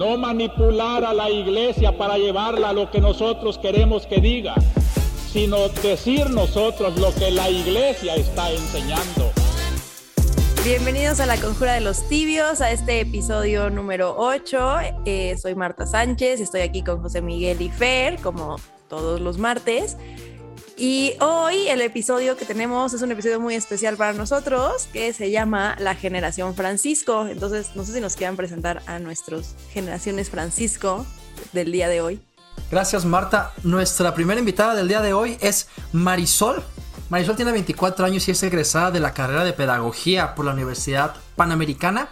no manipular a la iglesia para llevarla a lo que nosotros queremos que diga, sino decir nosotros lo que la iglesia está enseñando. Bienvenidos a la Conjura de los Tibios, a este episodio número 8. Eh, soy Marta Sánchez, estoy aquí con José Miguel y Fer, como todos los martes. Y hoy el episodio que tenemos es un episodio muy especial para nosotros que se llama La Generación Francisco. Entonces, no sé si nos quieran presentar a nuestros Generaciones Francisco del día de hoy. Gracias, Marta. Nuestra primera invitada del día de hoy es Marisol. Marisol tiene 24 años y es egresada de la carrera de Pedagogía por la Universidad Panamericana.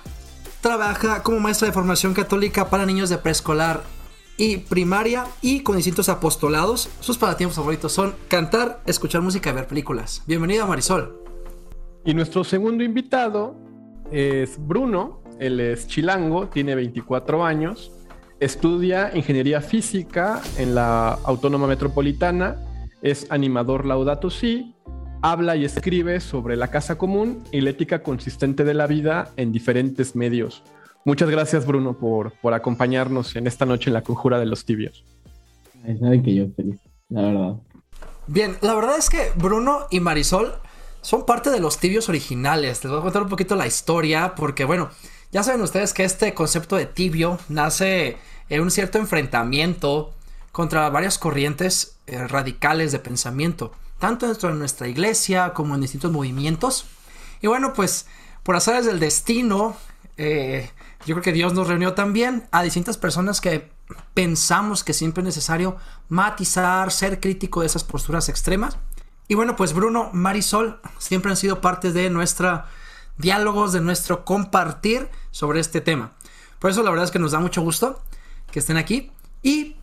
Trabaja como maestra de formación católica para niños de preescolar y primaria y con distintos apostolados. Sus pasatiempos favoritos son cantar, escuchar música y ver películas. Bienvenida Marisol. Y nuestro segundo invitado es Bruno. Él es chilango, tiene 24 años, estudia ingeniería física en la Autónoma Metropolitana, es animador Laudato Si, habla y escribe sobre la casa común y la ética consistente de la vida en diferentes medios. Muchas gracias, Bruno, por, por acompañarnos en esta noche en la conjura de los tibios. Sabe que yo feliz, la verdad. Bien, la verdad es que Bruno y Marisol son parte de los tibios originales. Les voy a contar un poquito la historia, porque bueno, ya saben ustedes que este concepto de tibio nace en un cierto enfrentamiento contra varias corrientes eh, radicales de pensamiento, tanto dentro de nuestra iglesia como en distintos movimientos. Y bueno, pues por azares del destino, eh, yo creo que Dios nos reunió también a distintas personas que pensamos que siempre es necesario matizar, ser crítico de esas posturas extremas. Y bueno, pues Bruno, Marisol siempre han sido parte de nuestros diálogos, de nuestro compartir sobre este tema. Por eso la verdad es que nos da mucho gusto que estén aquí. Y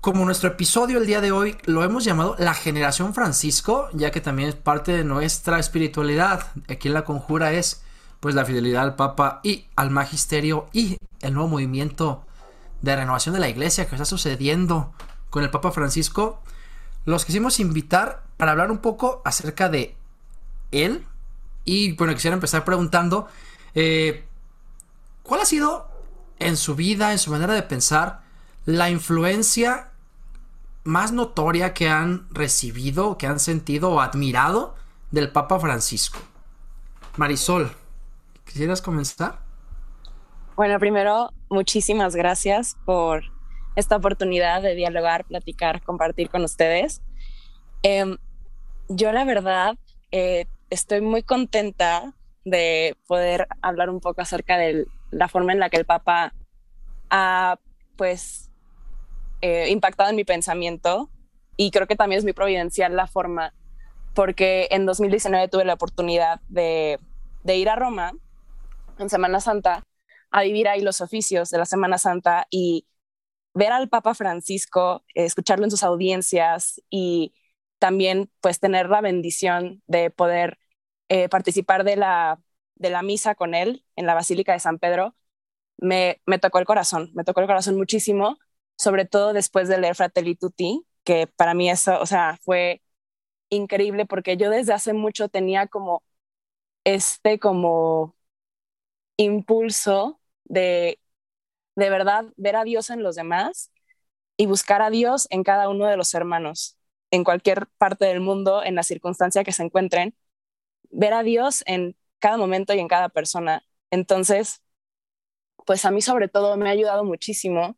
como nuestro episodio el día de hoy lo hemos llamado La Generación Francisco, ya que también es parte de nuestra espiritualidad. Aquí en la conjura es pues la fidelidad al Papa y al Magisterio y el nuevo movimiento de renovación de la Iglesia que está sucediendo con el Papa Francisco, los quisimos invitar para hablar un poco acerca de él. Y bueno, quisiera empezar preguntando, eh, ¿cuál ha sido en su vida, en su manera de pensar, la influencia más notoria que han recibido, que han sentido o admirado del Papa Francisco? Marisol. ¿Quisieras comenzar? Bueno, primero, muchísimas gracias por esta oportunidad de dialogar, platicar, compartir con ustedes. Em, yo la verdad eh, estoy muy contenta de poder hablar un poco acerca de la forma en la que el Papa ha pues eh, impactado en mi pensamiento y creo que también es muy providencial la forma porque en 2019 tuve la oportunidad de, de ir a Roma en Semana Santa a vivir ahí los oficios de la Semana Santa y ver al Papa Francisco, escucharlo en sus audiencias y también pues tener la bendición de poder eh, participar de la, de la misa con él en la Basílica de San Pedro, me, me tocó el corazón, me tocó el corazón muchísimo, sobre todo después de leer Fratelli Tutti, que para mí eso, o sea, fue increíble porque yo desde hace mucho tenía como este como impulso de de verdad ver a Dios en los demás y buscar a Dios en cada uno de los hermanos, en cualquier parte del mundo, en la circunstancia que se encuentren, ver a Dios en cada momento y en cada persona. Entonces, pues a mí sobre todo me ha ayudado muchísimo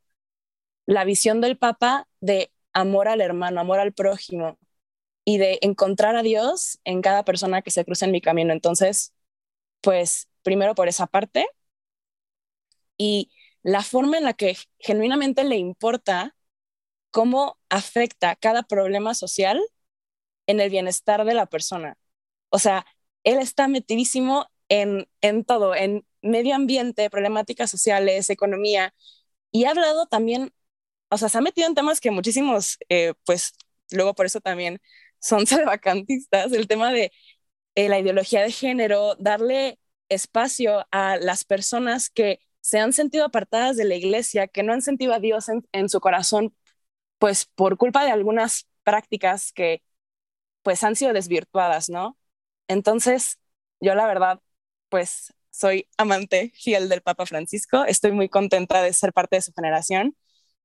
la visión del Papa de amor al hermano, amor al prójimo y de encontrar a Dios en cada persona que se cruza en mi camino. Entonces, pues primero por esa parte y la forma en la que genuinamente le importa cómo afecta cada problema social en el bienestar de la persona. O sea, él está metidísimo en, en todo, en medio ambiente, problemáticas sociales, economía, y ha hablado también, o sea, se ha metido en temas que muchísimos, eh, pues luego por eso también son salvacantistas, el tema de eh, la ideología de género, darle espacio a las personas que se han sentido apartadas de la iglesia, que no han sentido a Dios en, su corazón, pues por culpa de algunas prácticas que pues han sido desvirtuadas, ¿no? Entonces, yo la verdad, pues soy amante fiel del Papa Francisco. Estoy muy contenta de ser parte de su generación.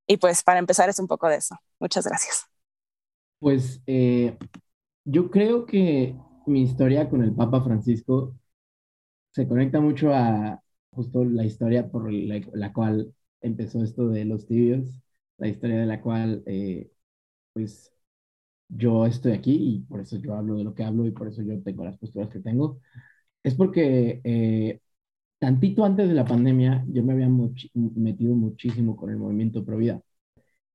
Y pues para empezar es un poco de eso. Muchas gracias. Pues eh, yo creo que mi historia con el Papa Francisco se conecta mucho a justo la historia por la, cual empezó esto de los tibios, la historia de la cual eh, pues yo estoy aquí y por eso yo hablo de lo que hablo y por eso yo tengo las posturas que tengo. Es porque eh, tantito antes de la pandemia yo me había metido muchísimo con el movimiento Pro Vida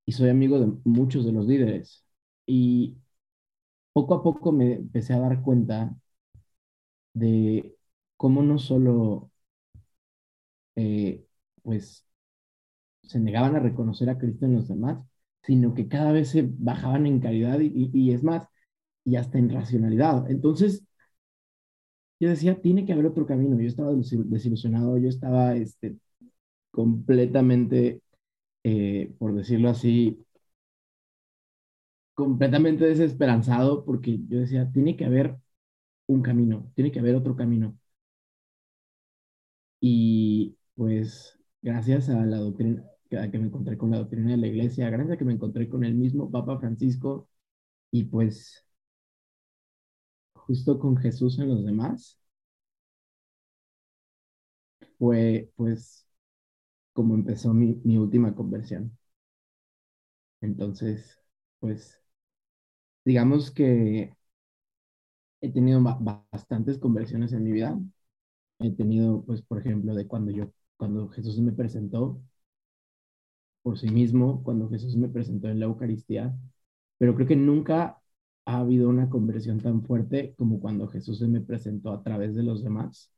y soy amigo de muchos de los líderes y poco a poco me empecé a dar cuenta de cómo no solo eh, pues se negaban a reconocer a Cristo en los demás, sino que cada vez se bajaban en caridad y, es más, y hasta en racionalidad. Entonces, yo decía, tiene que haber otro camino. Yo estaba desilusionado, yo estaba este, completamente, eh, por decirlo así, completamente desesperanzado porque yo decía, tiene que haber un camino, tiene que haber otro camino. Y pues gracias a la doctrina, que me encontré con la doctrina de la iglesia, gracias a que me encontré con el mismo Papa Francisco y pues justo con Jesús en los demás, fue pues como empezó mi, mi última conversión. Entonces, pues digamos que he tenido bastantes conversiones en mi vida. He tenido, pues, por ejemplo, de cuando yo, cuando Jesús me presentó por sí mismo, cuando Jesús me presentó en la Eucaristía, pero creo que nunca ha habido una conversión tan fuerte como cuando Jesús se me presentó a través de los demás,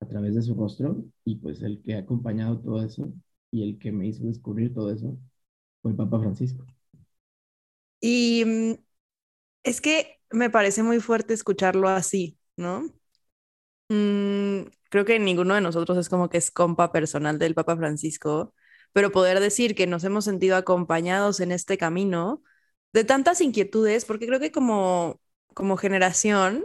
a través de su rostro, y pues el que ha acompañado todo eso y el que me hizo descubrir todo eso fue el Papa Francisco. Y mm, es que me parece muy fuerte escucharlo así, ¿no? Mm, creo que ninguno de nosotros es como que es compa personal del Papa Francisco, pero poder decir que nos hemos sentido acompañados en este camino de tantas inquietudes, porque creo que como, como generación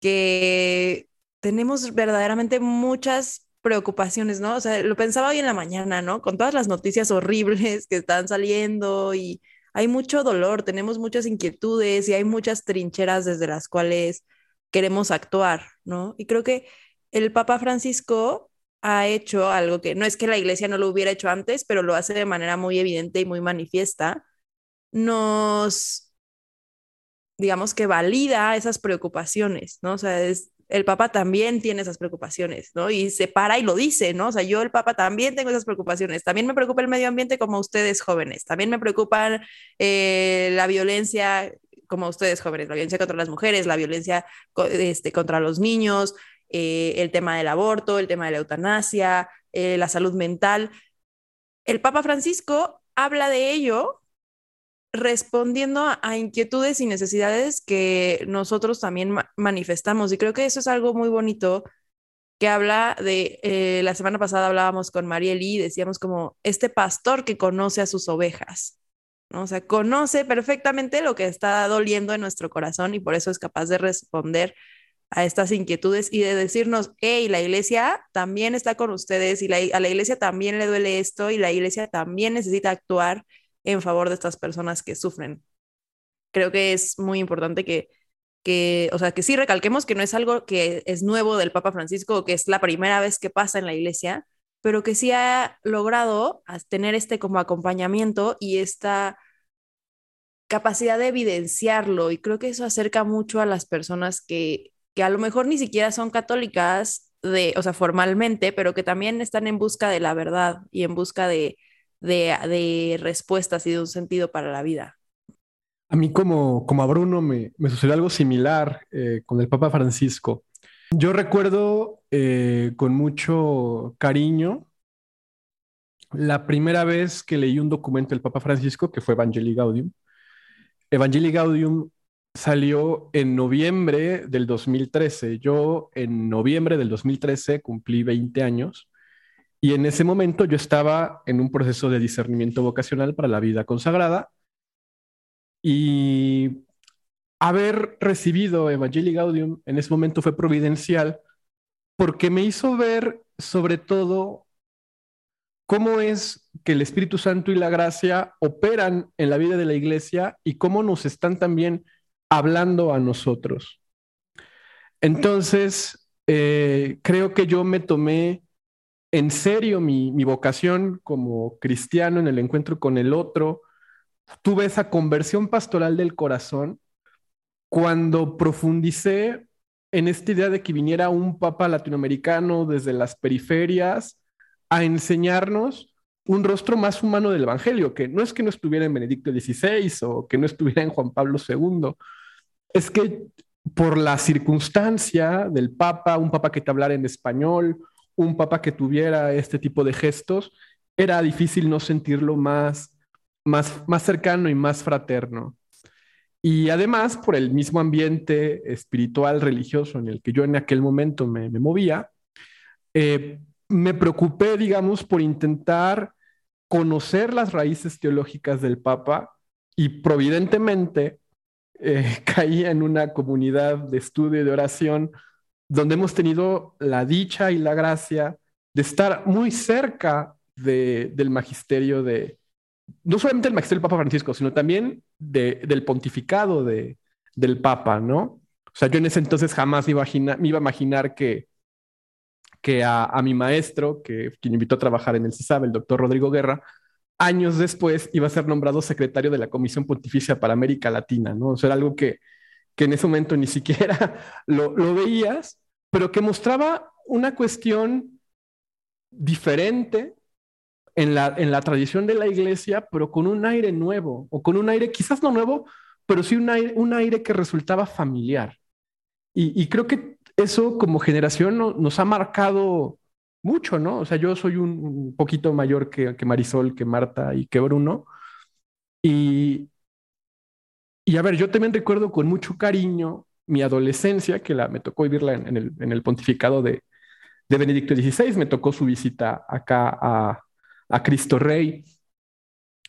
que tenemos verdaderamente muchas preocupaciones, ¿no? O sea, lo pensaba hoy en la mañana, ¿no? Con todas las noticias horribles que están saliendo y hay mucho dolor, tenemos muchas inquietudes y hay muchas trincheras desde las cuales queremos actuar, ¿no? Y creo que el Papa Francisco ha hecho algo que no es que la iglesia no lo hubiera hecho antes, pero lo hace de manera muy evidente y muy manifiesta. Nos, digamos que valida esas preocupaciones, ¿no? O sea, es, el Papa también tiene esas preocupaciones, ¿no? Y se para y lo dice, ¿no? O sea, yo el Papa también tengo esas preocupaciones. También me preocupa el medio ambiente como ustedes jóvenes. También me preocupa eh, la violencia como ustedes jóvenes, la violencia contra las mujeres, la violencia este, contra los niños, eh, el tema del aborto, el tema de la eutanasia, eh, la salud mental. El Papa Francisco habla de ello respondiendo a, inquietudes y necesidades que nosotros también manifestamos. Y creo que eso es algo muy bonito que habla de, eh, la semana pasada hablábamos con Marieli y decíamos como este pastor que conoce a sus ovejas, ¿no? O sea, conoce perfectamente lo que está doliendo en nuestro corazón y por eso es capaz de responder a estas inquietudes y de decirnos, hey, la iglesia también está con ustedes y a la iglesia también le duele esto y la iglesia también necesita actuar en favor de estas personas que sufren. Creo que es muy importante que, que, o sea, que sí recalquemos que no es algo que es nuevo del Papa Francisco, que es la primera vez que pasa en la iglesia, pero que sí ha logrado tener este como acompañamiento y esta capacidad de evidenciarlo. Y creo que eso acerca mucho a las personas que, que a lo mejor ni siquiera son católicas, de, o sea, formalmente, pero que también están en busca de la verdad y en busca de, de, respuestas y de un sentido para la vida. A mí como, como a Bruno me, sucedió algo similar eh, con el Papa Francisco. Yo recuerdo eh, con mucho cariño la primera vez que leí un documento del Papa Francisco, que fue Evangelii Gaudium. Evangelii Gaudium salió en noviembre del 2013. Yo en noviembre del 2013 cumplí 20 años y en ese momento yo estaba en un proceso de discernimiento vocacional para la vida consagrada y haber recibido Evangelii Gaudium en ese momento fue providencial porque me hizo ver sobre todo cómo es que el Espíritu Santo y la gracia operan en la vida de la iglesia y cómo nos están también hablando a nosotros. Entonces, eh, creo que yo me tomé en serio mi, mi, vocación como cristiano en el encuentro con el otro. Tuve esa conversión pastoral del corazón cuando profundicé en esta idea de que viniera un papa latinoamericano desde las periferias a enseñarnos un rostro más humano del Evangelio, que no es que no estuviera en Benedicto XVI o que no estuviera en Juan Pablo II, es que por la circunstancia del Papa, un Papa que te hablara en español, un Papa que tuviera este tipo de gestos, era difícil no sentirlo más, más, más cercano y más fraterno. Y además, por el mismo ambiente espiritual, religioso en el que yo en aquel momento me, movía, eh, me preocupé, digamos, por intentar conocer las raíces teológicas del Papa y providentemente eh, caí en una comunidad de estudio y de oración donde hemos tenido la dicha y la gracia de estar muy cerca del magisterio de, no solamente el magisterio del Papa Francisco, sino también del pontificado de, del Papa, ¿no? O sea, yo en ese entonces jamás me iba a imaginar, que, que a, mi maestro, que quien invitó a trabajar en el CISAB, el doctor Rodrigo Guerra, años después iba a ser nombrado secretario de la Comisión Pontificia para América Latina, ¿no? O sea, era algo que, que en ese momento ni siquiera lo, lo veías, pero que mostraba una cuestión diferente en la, en la tradición de la iglesia, pero con un aire nuevo, o con un aire quizás no nuevo, pero sí un aire, un aire que resultaba familiar. Y, creo que eso como generación nos ha marcado mucho, ¿no? O sea, yo soy un, poquito mayor que, que, Marisol, que Marta y que Bruno. Y, y a ver, yo también recuerdo con mucho cariño mi adolescencia, que la, me tocó vivirla en, el, en el, pontificado de, de Benedicto XVI, me tocó su visita acá a, a Cristo Rey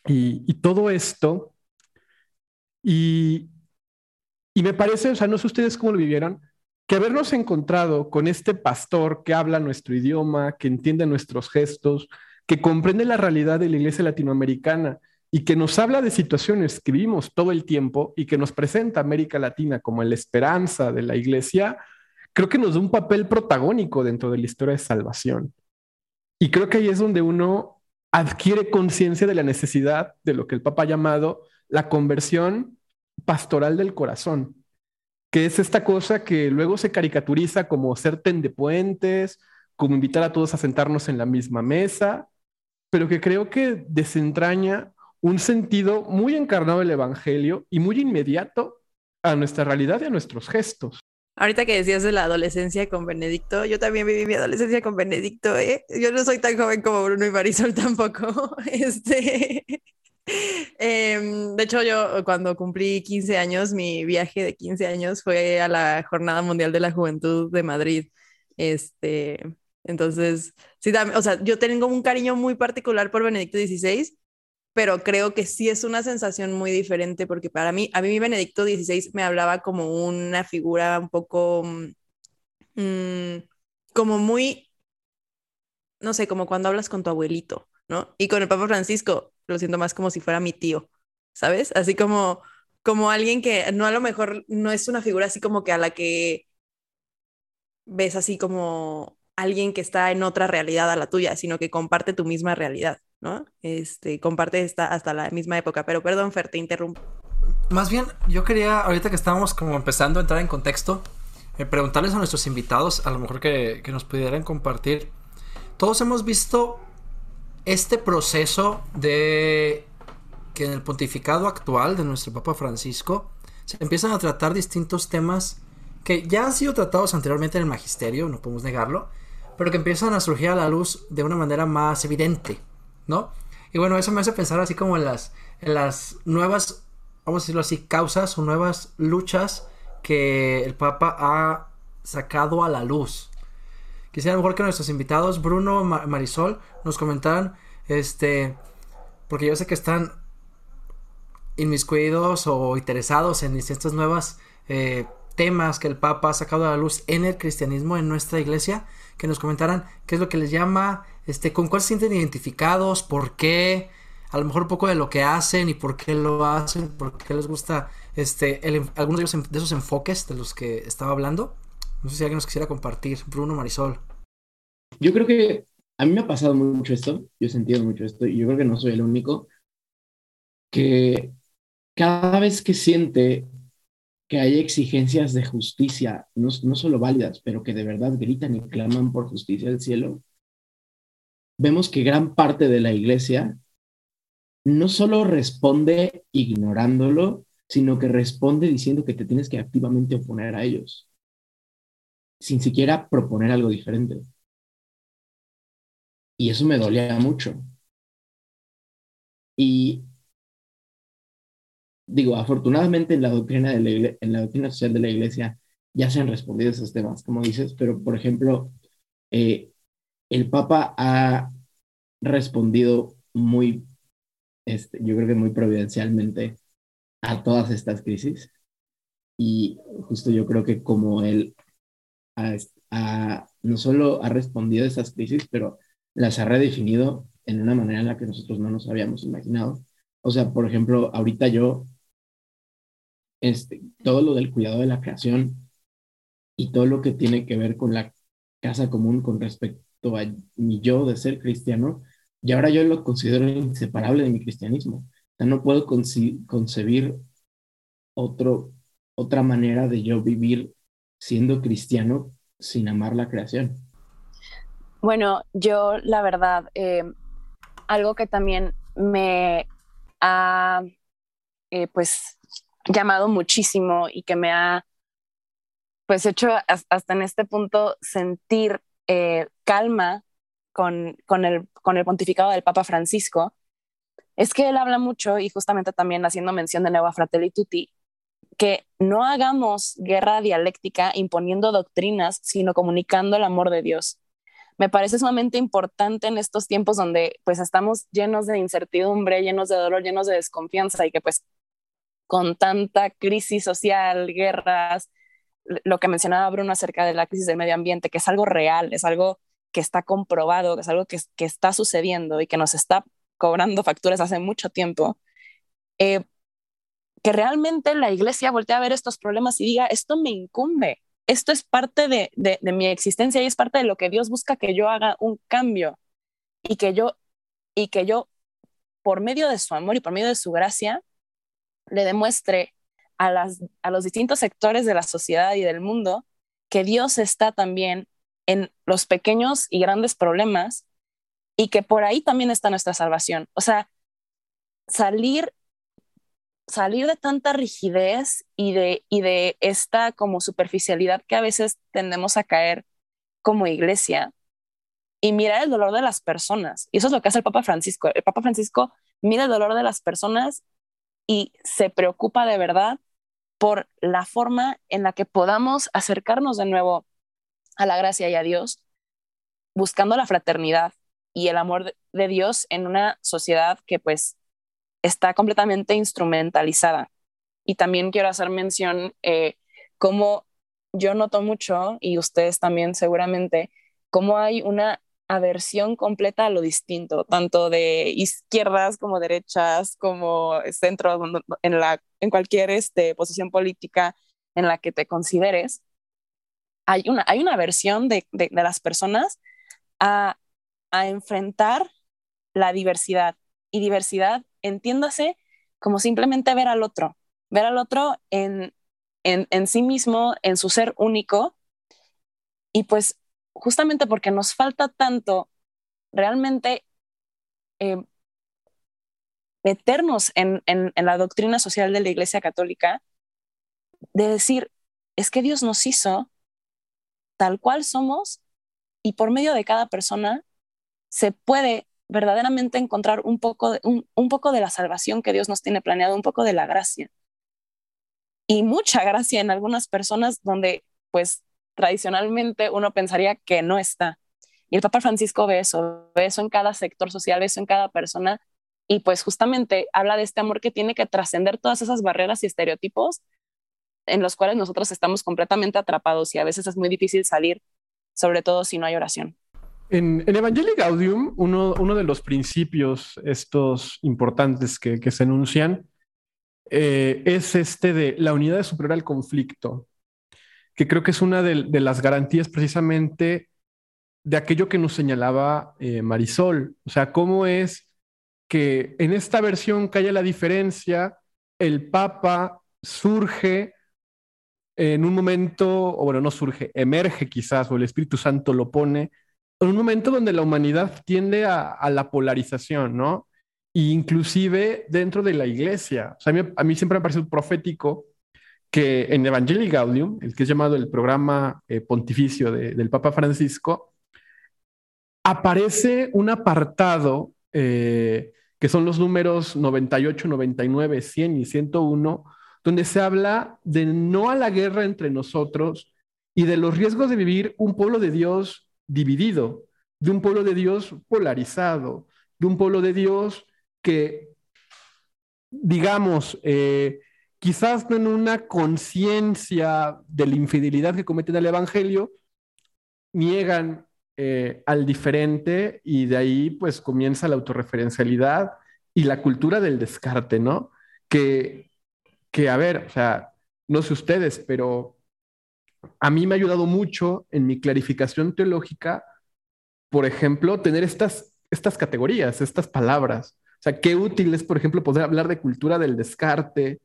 y, todo esto. Y, y me parece, o sea, no sé ustedes cómo lo vivieron, que habernos encontrado con este pastor que habla nuestro idioma, que entiende nuestros gestos, que comprende la realidad de la iglesia latinoamericana y que nos habla de situaciones que vivimos todo el tiempo y que nos presenta América Latina como la esperanza de la iglesia, creo que nos da un papel protagónico dentro de la historia de salvación. Y creo que ahí es donde uno adquiere conciencia de la necesidad de lo que el Papa ha llamado la conversión pastoral del corazón, que es esta cosa que luego se caricaturiza como ser tendepuentes, como invitar a todos a sentarnos en la misma mesa, pero que creo que desentraña un sentido muy encarnado del Evangelio y muy inmediato a nuestra realidad y a nuestros gestos. Ahorita que decías de la adolescencia con Benedicto, yo también viví mi adolescencia con Benedicto, ¿eh? Yo no soy tan joven como Bruno y Marisol tampoco. Este, em, de hecho, yo cuando cumplí 15 años, mi viaje de 15 años fue a la Jornada Mundial de la Juventud de Madrid. Este, entonces, sí, o sea, yo tengo un cariño muy particular por Benedicto XVI, pero creo que sí es una sensación muy diferente porque para mí, a mí Benedicto XVI me hablaba como una figura un poco, mm, como muy, no sé, como cuando hablas con tu abuelito, ¿no? Y con el Papa Francisco lo siento más como si fuera mi tío, ¿sabes? Así como, como alguien que no a lo mejor no es una figura así como que a la que ves así como alguien que está en otra realidad a la tuya, sino que comparte tu misma realidad. Este, comparte esta, hasta la misma época. Pero perdón, Fer, te interrumpo. Más bien, yo quería, ahorita que estábamos como empezando a entrar en contexto, eh, preguntarles a nuestros invitados, a lo mejor que, que nos pudieran compartir. Todos hemos visto este proceso de que en el pontificado actual de nuestro Papa Francisco se empiezan a tratar distintos temas que ya han sido tratados anteriormente en el magisterio, no podemos negarlo, pero que empiezan a surgir a la luz de una manera más evidente. ¿No? Y bueno, eso me hace pensar así como en las, las nuevas, vamos a decirlo así, causas o nuevas luchas que el Papa ha sacado a la luz. Quisiera a lo mejor que nuestros invitados, Bruno, Marisol, nos comentaran, este, porque yo sé que están inmiscuidos o interesados en estas nuevas eh, temas que el Papa ha sacado a la luz en el cristianismo, en nuestra iglesia, que nos comentaran qué es lo que les llama, este, con cuál se sienten identificados, por qué, a lo mejor un poco de lo que hacen y por qué lo hacen, por qué les gusta este, algunos de, de esos enfoques de los que estaba hablando. No sé si alguien nos quisiera compartir. Bruno Marisol. Yo creo que a mí me ha pasado mucho esto, yo he sentido mucho esto, y yo creo que no soy el único, que cada vez que siente que hay exigencias de justicia, no, no solo válidas, pero que de verdad gritan y claman por justicia del cielo, vemos que gran parte de la iglesia no solo responde ignorándolo, sino que responde diciendo que te tienes que activamente oponer a ellos, sin siquiera proponer algo diferente. Y eso me dolía mucho. Y digo, afortunadamente en la doctrina, de la en la doctrina social de la iglesia ya se han respondido esos temas, como dices, pero por ejemplo, eh, el Papa ha respondido muy, este, yo creo que muy providencialmente a todas estas crisis. Y justo yo creo que como él no solo ha respondido a esas crisis, pero las ha redefinido en una manera en la que nosotros no nos habíamos imaginado. O sea, por ejemplo, ahorita yo este, todo lo del cuidado de la creación y todo lo que tiene que ver con la casa común con respecto a mi yo de ser cristiano, y ahora yo lo considero inseparable de mi cristianismo. O sea, no puedo concebir otro, otra manera de yo vivir siendo cristiano sin amar la creación. Bueno, yo la verdad, eh, algo que también me ha, eh, pues, llamado muchísimo y que me ha pues hecho hasta en este punto sentir eh, calma con, con, el, con el pontificado del Papa Francisco, es que él habla mucho y justamente también haciendo mención de Nueva Fratelli Tutti, que no hagamos guerra dialéctica imponiendo doctrinas, sino comunicando el amor de Dios. Me parece sumamente importante en estos tiempos donde pues estamos llenos de incertidumbre, llenos de dolor, llenos de desconfianza y que pues con tanta crisis social, guerras, lo que mencionaba Bruno acerca de la crisis del medio ambiente, que es algo real, es algo que está comprobado, es algo que, está sucediendo y que nos está cobrando facturas hace mucho tiempo, eh, que realmente la iglesia voltea a ver estos problemas y diga, esto me incumbe, esto es parte de, de, de mi existencia y es parte de lo que Dios busca que yo haga un cambio y que yo, y que yo, por medio de su amor y por medio de su gracia, le demuestre a, los distintos sectores de la sociedad y del mundo que Dios está también en los pequeños y grandes problemas y que por ahí también está nuestra salvación. O sea, salir salir de tanta rigidez y de, y de esta como superficialidad que a veces tendemos a caer como iglesia y mirar el dolor de las personas. Y eso es lo que hace el Papa Francisco. El Papa Francisco mira el dolor de las personas y se preocupa de verdad por la forma en la que podamos acercarnos de nuevo a la gracia y a Dios, buscando la fraternidad y el amor de Dios en una sociedad que pues está completamente instrumentalizada. Y también quiero hacer mención eh, como yo noto mucho, y ustedes también seguramente, cómo hay una aversión completa a lo distinto, tanto de izquierdas como derechas, como centro, en, la, en cualquier este, posición política en la que te consideres. Hay una, hay una aversión de, de, las personas a, a enfrentar la diversidad. Y diversidad, entiéndase como simplemente ver al otro, ver al otro en, en, en sí mismo, en su ser único. Y pues justamente porque nos falta tanto realmente eh, meternos en, en, la doctrina social de la Iglesia Católica, de decir, es que Dios nos hizo tal cual somos y por medio de cada persona se puede verdaderamente encontrar un poco, de, un, un poco de la salvación que Dios nos tiene planeado, un poco de la gracia. Y mucha gracia en algunas personas donde pues tradicionalmente uno pensaría que no está. Y el Papa Francisco ve eso, ve eso en cada sector social, ve eso en cada persona y pues justamente habla de este amor que tiene que trascender todas esas barreras y estereotipos en los cuales nosotros estamos completamente atrapados y a veces es muy difícil salir, sobre todo si no hay oración. En, en Evangelii Gaudium, uno, uno, de los principios estos importantes que, que se enuncian eh, es este de la unidad de superar al conflicto, que creo que es una de, de, las garantías precisamente de aquello que nos señalaba eh, Marisol. O sea, cómo es que en esta versión que haya la diferencia, el Papa surge en un momento, o bueno, no surge, emerge quizás, o el Espíritu Santo lo pone, en un momento donde la humanidad tiende a, a la polarización, ¿no? E inclusive dentro de la iglesia. O sea, a, mí, a mí, siempre me ha parecido profético que en Evangelii Gaudium, el que es llamado el programa eh, pontificio de, del Papa Francisco, aparece un apartado eh, que son los números 98, 99, 100 y 101, donde se habla de no a la guerra entre nosotros y de los riesgos de vivir un pueblo de Dios dividido, de un pueblo de Dios polarizado, de un pueblo de Dios que, digamos, eh, quizás no en una conciencia de la infidelidad que cometen el Evangelio, niegan eh, al diferente y de ahí pues comienza la autorreferencialidad y la cultura del descarte, ¿no? Que que, a ver, o sea, no sé ustedes, pero a mí me ha ayudado mucho en mi clarificación teológica, por ejemplo, tener estas, estas categorías, estas palabras. O sea, qué útil es, por ejemplo, poder hablar de cultura del descarte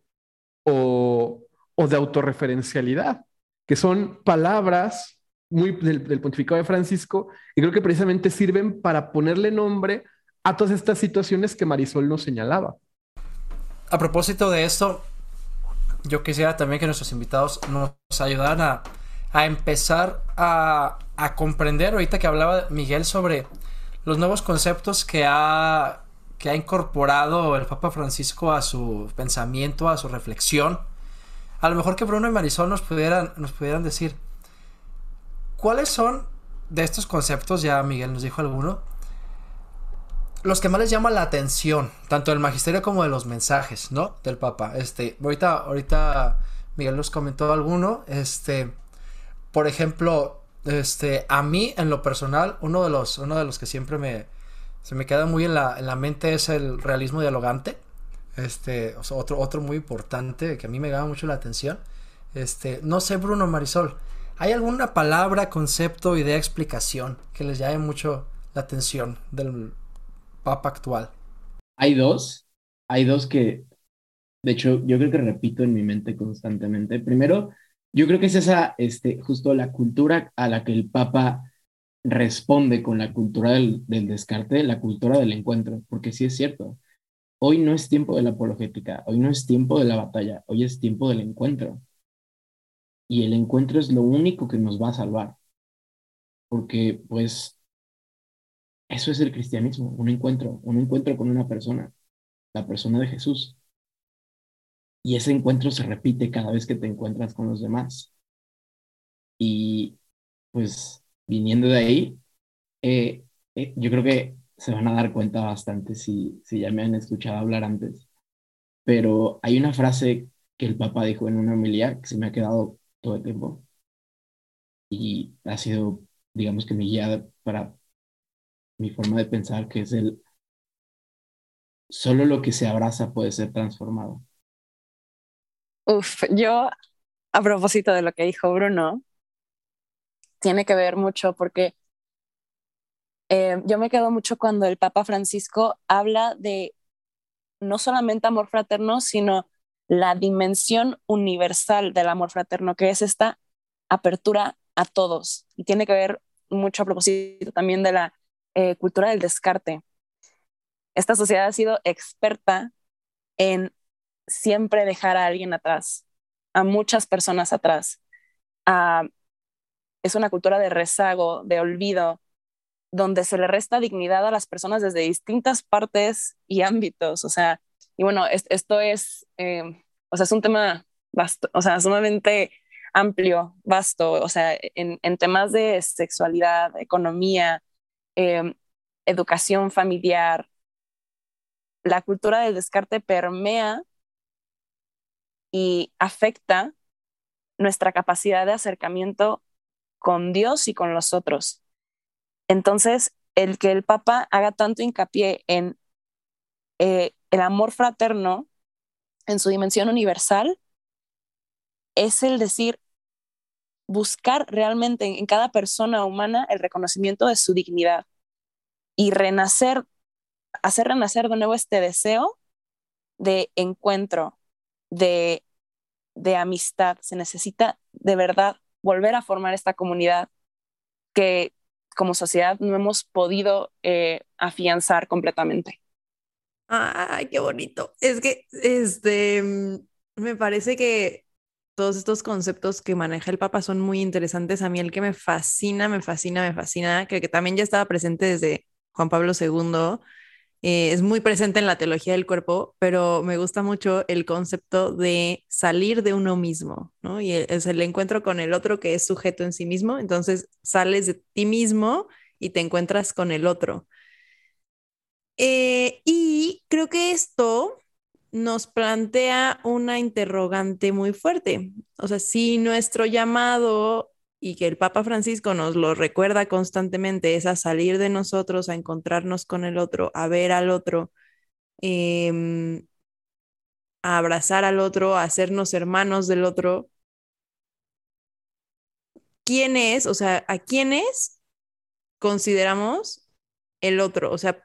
o, o de autorreferencialidad, que son palabras muy del, pontificado de Francisco y creo que precisamente sirven para ponerle nombre a todas estas situaciones que Marisol nos señalaba. A propósito de esto, yo quisiera también que nuestros invitados nos ayudaran a, a empezar a, a, comprender, ahorita que hablaba Miguel sobre los nuevos conceptos que ha, que ha incorporado el Papa Francisco a su pensamiento, a su reflexión. A lo mejor que Bruno y Marisol nos pudieran, nos pudieran decir cuáles son de estos conceptos, ya Miguel nos dijo alguno, los que más les llama la atención, tanto del magisterio como de los mensajes, ¿no? Del Papa. Este, ahorita, ahorita Miguel nos comentó alguno. Este, por ejemplo, este, a mí, en lo personal, uno de los, uno de los que siempre me, se me queda muy en la, en la mente es el realismo dialogante. Este, otro, otro muy importante que a mí me llama mucho la atención. Este, no sé, Bruno Marisol, ¿hay alguna palabra, concepto, idea, explicación que les llame mucho la atención del Papa actual? Hay dos, hay dos que, de hecho, yo creo que repito en mi mente constantemente. Primero, yo creo que es esa, este, justo la cultura a la que el Papa responde con la cultura del, del descarte, la cultura del encuentro, porque sí es cierto. Hoy no es tiempo de la apologética, hoy no es tiempo de la batalla, hoy es tiempo del encuentro. Y el encuentro es lo único que nos va a salvar. Porque, pues, eso es el cristianismo, un encuentro, un encuentro con una persona, la persona de Jesús. Y ese encuentro se repite cada vez que te encuentras con los demás. Y pues viniendo de ahí, eh, eh, yo creo que se van a dar cuenta bastante si, si ya me han escuchado hablar antes. Pero hay una frase que el Papa dijo en una homilía que se me ha quedado todo el tiempo. Y ha sido, digamos que mi guía para mi forma de pensar, que es el, solo lo que se abraza puede ser transformado. Uf, yo, a propósito de lo que dijo Bruno, tiene que ver mucho porque eh, yo me quedo mucho cuando el Papa Francisco habla de no solamente amor fraterno, sino la dimensión universal del amor fraterno, que es esta apertura a todos. Y tiene que ver mucho a propósito también de la eh, cultura del descarte. Esta sociedad ha sido experta en siempre dejar a alguien atrás, a muchas personas atrás. Ah, es una cultura de rezago, de olvido, donde se le resta dignidad a las personas desde distintas partes y ámbitos. O sea, y bueno, esto es, eh, o sea, es un tema vasto, o sea, sumamente amplio, vasto, o sea, en, en temas de sexualidad, economía, Em, educación familiar, la cultura del descarte permea y afecta nuestra capacidad de acercamiento con Dios y con los otros. Entonces, el que el Papa haga tanto hincapié en eh, el amor fraterno en su dimensión universal es el decir, buscar realmente en cada persona humana el reconocimiento de su dignidad y renacer, hacer renacer de nuevo este deseo de encuentro, de, de amistad. Se necesita de verdad volver a formar esta comunidad que como sociedad no hemos podido eh, afianzar completamente. Ay, qué bonito. Es que este me parece que todos estos conceptos que maneja el Papa son muy interesantes. A mí el que me fascina, me fascina, me fascina, que, que también ya estaba presente desde Juan Pablo II, eh, es muy presente en la teología del cuerpo, pero me gusta mucho el concepto de salir de uno mismo, ¿no? Y es el encuentro con el otro que es sujeto en sí mismo, entonces sales de ti mismo y te encuentras con el otro. Eh, y creo que esto nos plantea una interrogante muy fuerte. O sea, si nuestro llamado y que el Papa Francisco nos lo recuerda constantemente es a salir de nosotros, a encontrarnos con el otro, a ver al otro, em, a abrazar al otro, a hacernos hermanos del otro. ¿Quién es? O sea, ¿a quiénes consideramos el otro? O sea,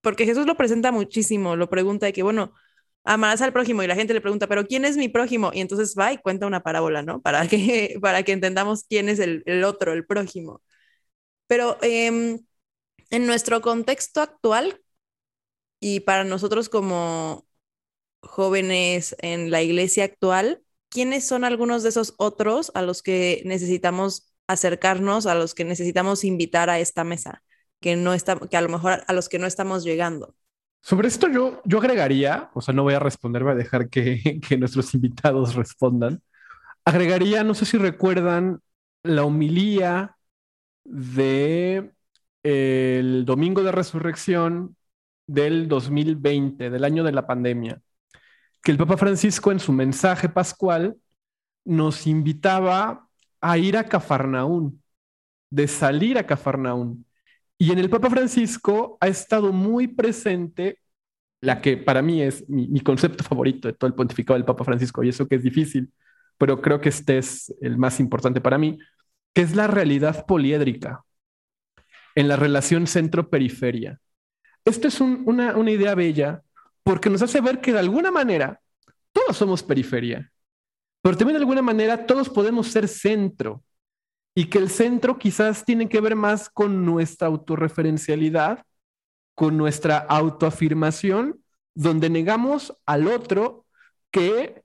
porque Jesús lo presenta muchísimo, lo pregunta de que, bueno, amarás al prójimo y la gente le pregunta, pero ¿quién es mi prójimo? Y entonces va y cuenta una parábola, ¿no? Para que, para que entendamos quién es el, otro, el prójimo. Pero em, en nuestro contexto actual y para nosotros como jóvenes en la iglesia actual, ¿quiénes son algunos de esos otros a los que necesitamos acercarnos, a los que necesitamos invitar a esta mesa? que no está, que a lo mejor a los que no estamos llegando. Sobre esto yo, yo agregaría, o sea, no voy a responder, voy a dejar que, que nuestros invitados respondan. Agregaría, no sé si recuerdan la homilía de el domingo de resurrección del 2020, del año de la pandemia, que el Papa Francisco en su mensaje pascual nos invitaba a ir a Cafarnaún, de salir a Cafarnaún. Y en el Papa Francisco ha estado muy presente la que para mí es mi, concepto favorito de todo el pontificado del Papa Francisco, y eso que es difícil, pero creo que este es el más importante para mí, que es la realidad poliédrica en la relación centro-periferia. Esto es una, una idea bella porque nos hace ver que de alguna manera todos somos periferia, pero también de alguna manera todos podemos ser centro y que el centro quizás tiene que ver más con nuestra autorreferencialidad, con nuestra autoafirmación, donde negamos al otro que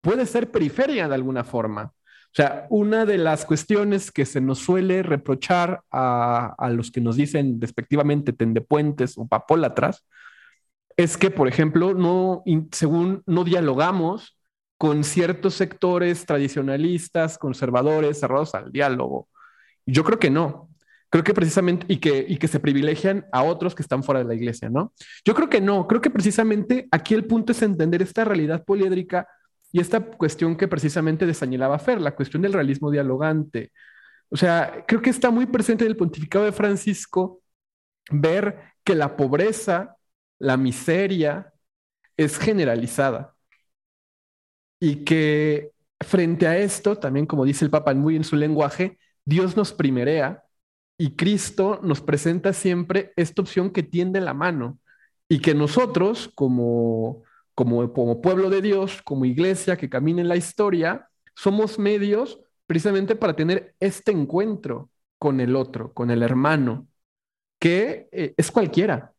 puede ser periferia de alguna forma. O sea, una de las cuestiones que se nos suele reprochar a, a los que nos dicen despectivamente tendepuentes o papólatras es que, por ejemplo, según no dialogamos con ciertos sectores tradicionalistas, conservadores, cerrados al diálogo. Yo creo que no. Creo que precisamente, y que, y que se privilegian a otros que están fuera de la iglesia, ¿no? Yo creo que no. Creo que precisamente aquí el punto es entender esta realidad poliédrica y esta cuestión que precisamente desañelaba Fer, la cuestión del realismo dialogante. O sea, creo que está muy presente en el pontificado de Francisco ver que la pobreza, la miseria es generalizada y que frente a esto, también como dice el Papa muy en su lenguaje, Dios nos primerea y Cristo nos presenta siempre esta opción que tiende la mano y que nosotros como, como, pueblo de Dios, como iglesia que camina en la historia, somos medios precisamente para tener este encuentro con el otro, con el hermano, que eh, es cualquiera.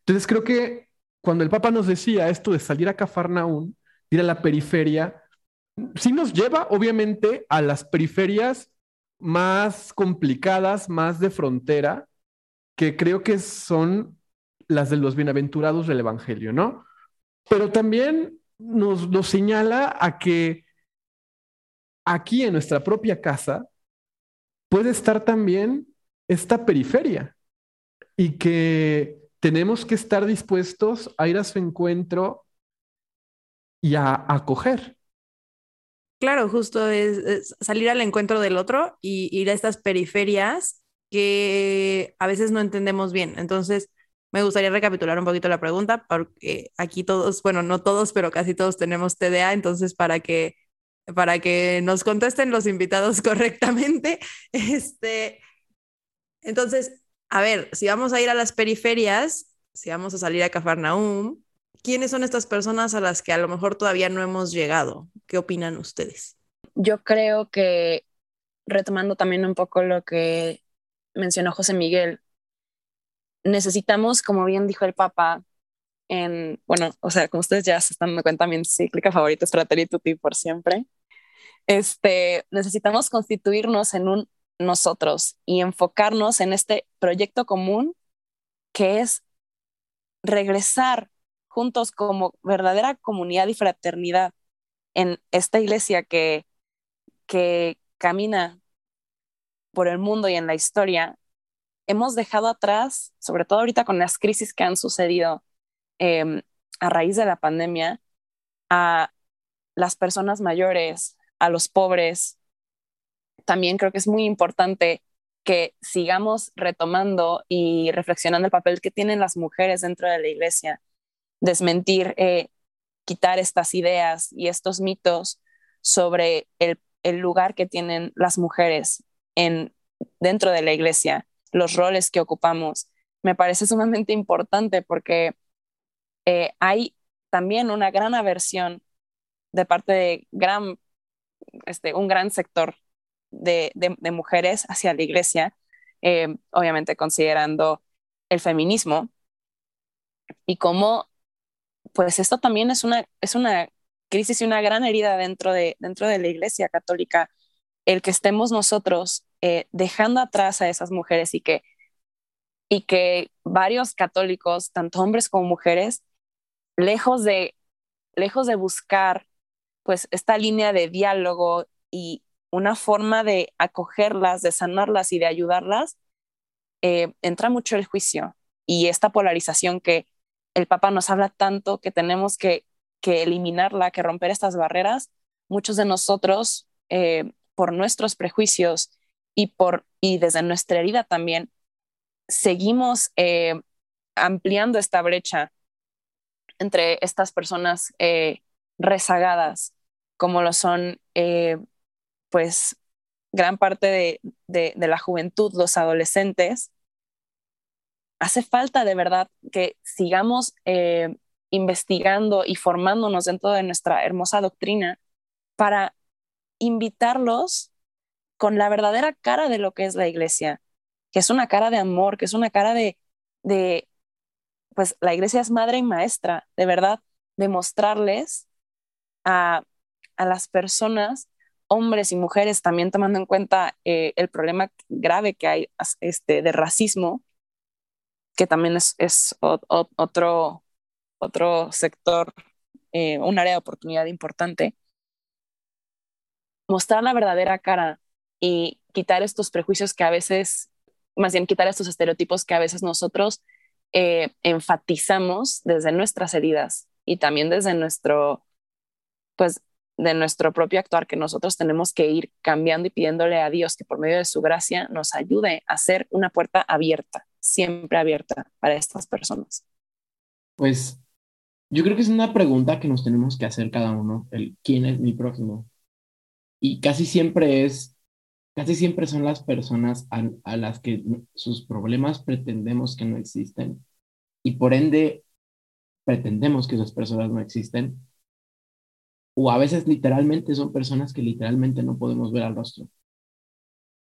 Entonces creo que cuando el Papa nos decía esto de salir a Cafarnaún, ir a la periferia, sí nos lleva obviamente a las periferias más complicadas, más de frontera, que creo que son las de los bienaventurados del Evangelio, ¿no? Pero también nos, nos señala a que aquí en nuestra propia casa puede estar también esta periferia y que tenemos que estar dispuestos a ir a su encuentro y a acoger. Claro, justo es, salir al encuentro del otro y ir a estas periferias que a veces no entendemos bien. Entonces, me gustaría recapitular un poquito la pregunta, porque aquí todos, bueno, no todos, pero casi todos tenemos TDA, entonces para que, para que nos contesten los invitados correctamente, este, entonces, a ver, si vamos a ir a las periferias, si vamos a salir a Cafarnaum, ¿quiénes son estas personas a las que a lo mejor todavía no hemos llegado? ¿Qué opinan ustedes? Yo creo que, retomando también un poco lo que mencionó José Miguel, necesitamos, como bien dijo el Papa, en, bueno, o sea, como ustedes ya se están dando cuenta, mi encíclica favorita es Fratelli Tutti por siempre. Este, necesitamos constituirnos en un nosotros y enfocarnos en este proyecto común que es regresar juntos como verdadera comunidad y fraternidad en esta iglesia que, que camina por el mundo y en la historia, hemos dejado atrás, sobre todo ahorita con las crisis que han sucedido em, a raíz de la pandemia, a las personas mayores, a los pobres. También creo que es muy importante que sigamos retomando y reflexionando el papel que tienen las mujeres dentro de la iglesia desmentir, eh, quitar estas ideas y estos mitos sobre el, lugar que tienen las mujeres en, dentro de la iglesia, los roles que ocupamos. Me parece sumamente importante porque eh, hay también una gran aversión de parte de gran, este, un gran sector de, mujeres hacia la iglesia, eh, obviamente considerando el feminismo y cómo pues esto también es una, es una crisis y una gran herida dentro de, dentro de la Iglesia Católica, el que estemos nosotros eh, dejando atrás a esas mujeres y que, y que varios católicos, tanto hombres como mujeres, lejos de, lejos de buscar pues esta línea de diálogo y una forma de acogerlas, de sanarlas y de ayudarlas, eh, entra mucho el juicio y esta polarización que, el Papa nos habla tanto que tenemos que, eliminarla, que romper estas barreras, muchos de nosotros, eh, por nuestros prejuicios y, por, y desde nuestra herida también, seguimos eh, ampliando esta brecha entre estas personas eh, rezagadas, como lo son, pues, gran parte de la juventud, los adolescentes, hace falta de verdad que sigamos eh, investigando y formándonos dentro de nuestra hermosa doctrina para invitarlos con la verdadera cara de lo que es la iglesia, que es una cara de amor, que es una cara de, de pues la iglesia es madre y maestra, de verdad, demostrarles a, a las personas, hombres y mujeres, también tomando en cuenta eh, el problema grave que hay este, de racismo, que también es, otro, otro sector, eh, un área de oportunidad importante, mostrar la verdadera cara y quitar estos prejuicios que a veces, más bien quitar estos estereotipos que a veces nosotros eh, enfatizamos desde nuestras heridas y también desde nuestro, pues, de nuestro propio actuar, que nosotros tenemos que ir cambiando y pidiéndole a Dios que por medio de su gracia nos ayude a hacer una puerta abierta siempre abierta para estas personas? Pues yo creo que es una pregunta que nos tenemos que hacer cada uno, el quién es mi prójimo. Y casi siempre es, casi siempre son las personas a, las que sus problemas pretendemos que no existen y por ende pretendemos que esas personas no existen. O a veces literalmente son personas que literalmente no podemos ver al rostro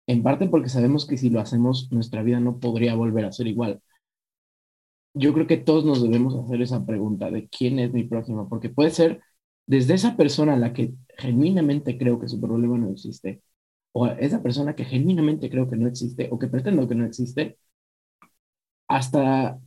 en parte porque sabemos que si lo hacemos, nuestra vida no podría volver a ser igual. Yo creo que todos nos debemos hacer esa pregunta de quién es mi próximo, porque puede ser desde esa persona a la que genuinamente creo que su problema no existe, o esa persona que genuinamente creo que no existe, o que pretendo que no existe, hasta,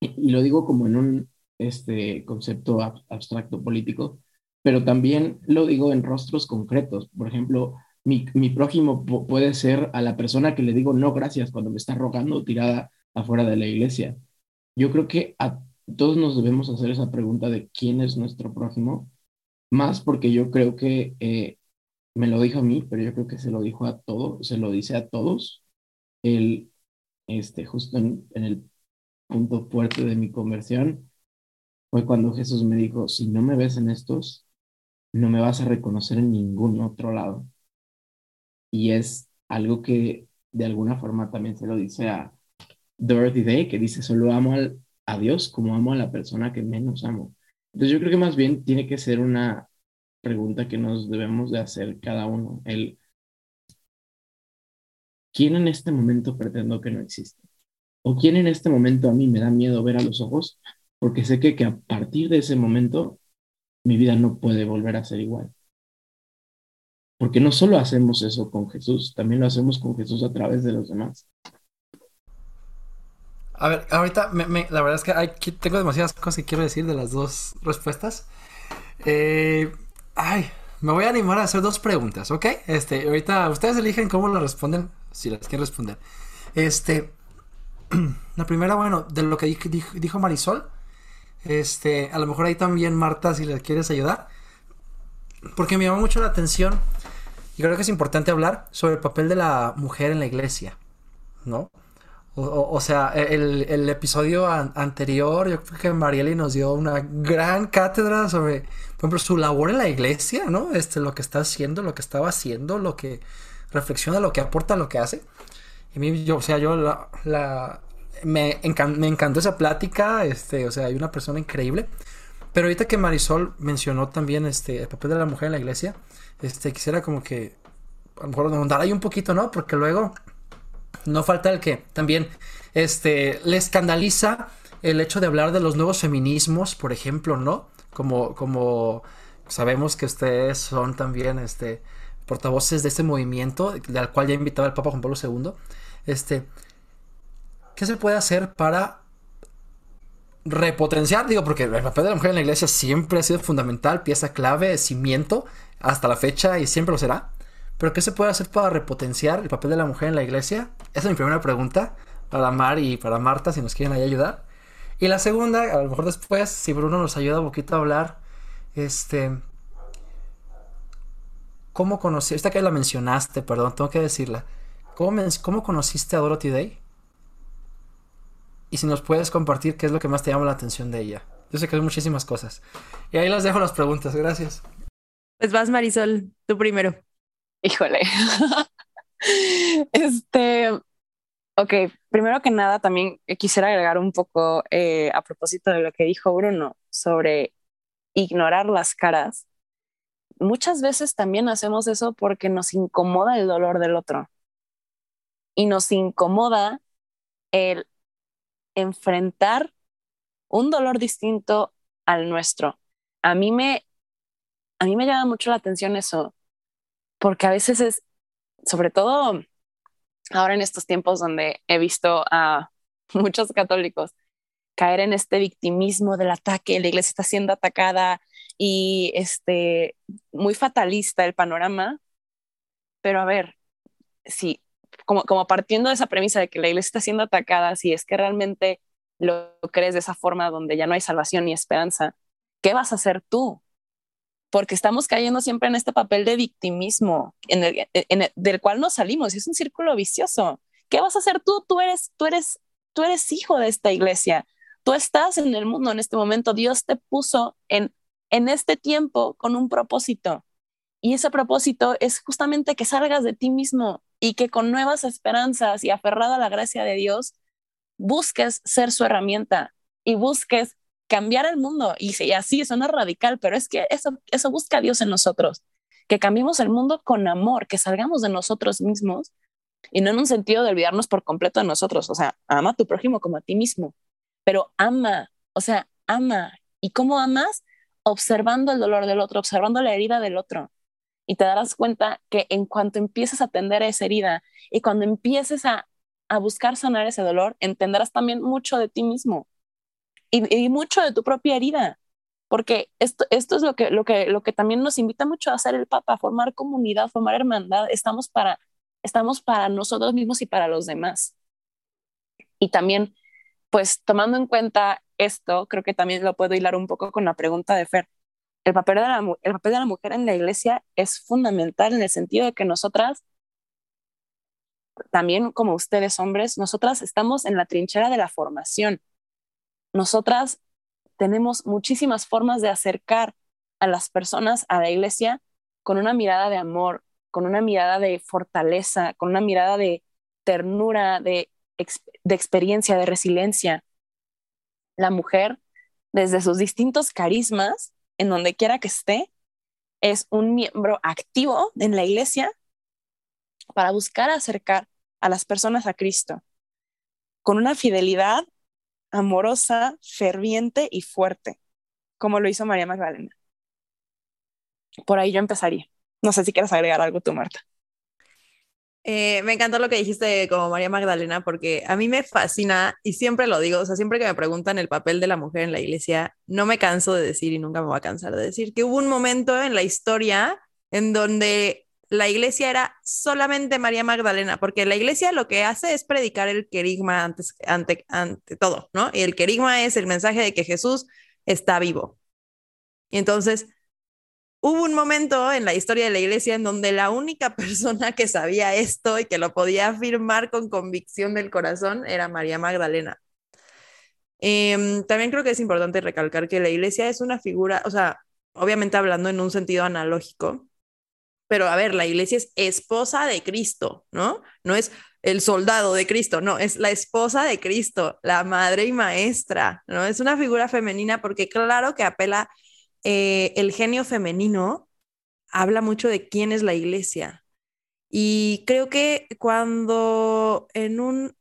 y lo digo como en un este, concepto abstracto político, pero también lo digo en rostros concretos. Por ejemplo, mi, prójimo puede ser a la persona que le digo no gracias cuando me está rogando tirada afuera de la iglesia. Yo creo que a todos nos debemos hacer esa pregunta de quién es nuestro prójimo más porque yo creo que eh, me lo dijo a mí, pero yo creo que se lo dijo a todos, se lo dice a todos. Él, este, justo en, en el punto fuerte de mi conversión, fue cuando Jesús me dijo, si no me ves en estos, no me vas a reconocer en ningún otro lado. Y es algo que de alguna forma también se lo dice a Dorothy Day, que dice, solo amo al, a Dios como amo a la persona que menos amo. Entonces yo creo que más bien tiene que ser una pregunta que nos debemos de hacer cada uno. El, ¿quién en este momento pretendo que no existe? ¿O quién en este momento a mí me da miedo ver a los ojos? Porque sé que, que a partir de ese momento mi vida no puede volver a ser igual. Porque no solo hacemos eso con Jesús, también lo hacemos con Jesús a través de los demás. A ver, ahorita la verdad es que hay, tengo demasiadas cosas que quiero decir de las dos respuestas. Eh, ay, me voy a animar a hacer dos preguntas, ¿ok? Este, ahorita ustedes eligen cómo lo responden, si las quieren responder. Este, la primera, bueno, de lo que dijo, Marisol, este, a lo mejor ahí también Marta, si le quieres ayudar, porque me llama mucho la atención y creo que es importante hablar sobre el papel de la mujer en la iglesia, ¿no? O, sea, el, episodio anterior, yo creo que Marieli nos dio una gran cátedra sobre, por ejemplo, su labor en la iglesia, ¿no? Este, lo que está haciendo, lo que estaba haciendo, lo que reflexiona, lo que aporta, lo que hace. Y mí, yo, o sea, yo la, me, me, encantó esa plática, este, o sea, hay una persona increíble. Pero ahorita que Marisol mencionó también este, el papel de la mujer en la iglesia, este, quisiera como que, a lo mejor, ahondar ahí un poquito, ¿no? Porque luego no falta el que también este, le escandaliza el hecho de hablar de los nuevos feminismos, por ejemplo, ¿no? Como, como sabemos que ustedes son también este, portavoces de este movimiento, del cual ya invitaba el Papa Juan Pablo II. Este, ¿Qué se puede hacer para repotenciar? Digo, porque el papel de la mujer en la iglesia siempre ha sido fundamental, pieza clave, cimiento, hasta la fecha y siempre lo será. Pero ¿qué se puede hacer para repotenciar el papel de la mujer en la iglesia? Esa es mi primera pregunta para Mar y para Marta, si nos quieren ahí ayudar. Y la segunda, a lo mejor después, si Bruno nos ayuda un poquito a hablar, este... ¿Cómo conociste? Esta que la mencionaste, perdón, tengo que decirla. ¿Cómo, ¿Cómo conociste a Dorothy Day? Y si nos puedes compartir qué es lo que más te llama la atención de ella. Yo sé que hay muchísimas cosas. Y ahí las dejo las preguntas. Gracias. Pues vas, Marisol, tú primero. Híjole. este, ok, primero que nada también quisiera agregar un poco eh, a propósito de lo que dijo Bruno sobre ignorar las caras. Muchas veces también hacemos eso porque nos incomoda el dolor del otro y nos incomoda el enfrentar un dolor distinto al nuestro. A mí me, a mí me llama mucho la atención eso, porque a veces es, sobre todo ahora en estos tiempos donde he visto a muchos católicos caer en este victimismo del ataque, la iglesia está siendo atacada y este muy fatalista el panorama. Pero a ver, si como, como partiendo de esa premisa de que la iglesia está siendo atacada, si es que realmente lo crees de esa forma donde ya no hay salvación ni esperanza, ¿qué vas a hacer tú? porque estamos cayendo siempre en este papel de victimismo en el, del cual no salimos y es un círculo vicioso. ¿Qué vas a hacer tú? Tú eres, tú eres, tú eres hijo de esta iglesia. Tú estás en el mundo en este momento. Dios te puso en, en este tiempo con un propósito. Y ese propósito es justamente que salgas de ti mismo y que con nuevas esperanzas y aferrado a la gracia de Dios, busques ser su herramienta y busques cambiar el mundo. Y, sí, así suena radical, pero es que eso, eso busca Dios en nosotros, que cambiemos el mundo con amor, que salgamos de nosotros mismos y no en un sentido de olvidarnos por completo de nosotros. O sea, ama a tu prójimo como a ti mismo, pero ama, o sea, ama. ¿Y cómo amas? Observando el dolor del otro, observando la herida del otro. Y te darás cuenta que en cuanto empieces a atender esa herida y cuando empieces a, a buscar sanar ese dolor, entenderás también mucho de ti mismo y, mucho de tu propia herida, porque esto, esto es lo que, lo, que, lo que también nos invita mucho a hacer el Papa, formar comunidad, formar hermandad, estamos para, estamos para nosotros mismos y para los demás. Y también, pues tomando en cuenta esto, creo que también lo puedo hilar un poco con la pregunta de Fer. El papel, de la, el papel de la mujer en la iglesia es fundamental en el sentido de que nosotras, también como ustedes hombres, nosotras estamos en la trinchera de la formación. Nosotras tenemos muchísimas formas de acercar a las personas a la iglesia con una mirada de amor, con una mirada de fortaleza, con una mirada de ternura, de, de experiencia, de resiliencia. La mujer, desde sus distintos carismas, en donde quiera que esté, es un miembro activo en la iglesia para buscar acercar a las personas a Cristo con una fidelidad amorosa, ferviente y fuerte, como lo hizo María Magdalena. Por ahí yo empezaría. No sé si quieres agregar algo tú, Marta. Eh, me encantó lo que dijiste como María Magdalena, porque a mí me fascina y siempre lo digo, o sea, siempre que me preguntan el papel de la mujer en la iglesia, no me canso de decir y nunca me voy a cansar de decir que hubo un momento en la historia en donde la iglesia era solamente María Magdalena, porque la iglesia lo que hace es predicar el querigma antes, ante, ante todo, ¿no? Y el querigma es el mensaje de que Jesús está vivo. Y entonces, Hubo un momento en la historia de la iglesia en donde la única persona que sabía esto y que lo podía afirmar con convicción del corazón era María Magdalena. Em, también creo que es importante recalcar que la iglesia es una figura, o sea, obviamente hablando en un sentido analógico, pero a ver, la iglesia es esposa de Cristo, ¿no? No es el soldado de Cristo, no, es la esposa de Cristo, la madre y maestra, ¿no? Es una figura femenina porque claro que apela eh, el genio femenino habla mucho de quién es la iglesia. Y creo que cuando en un...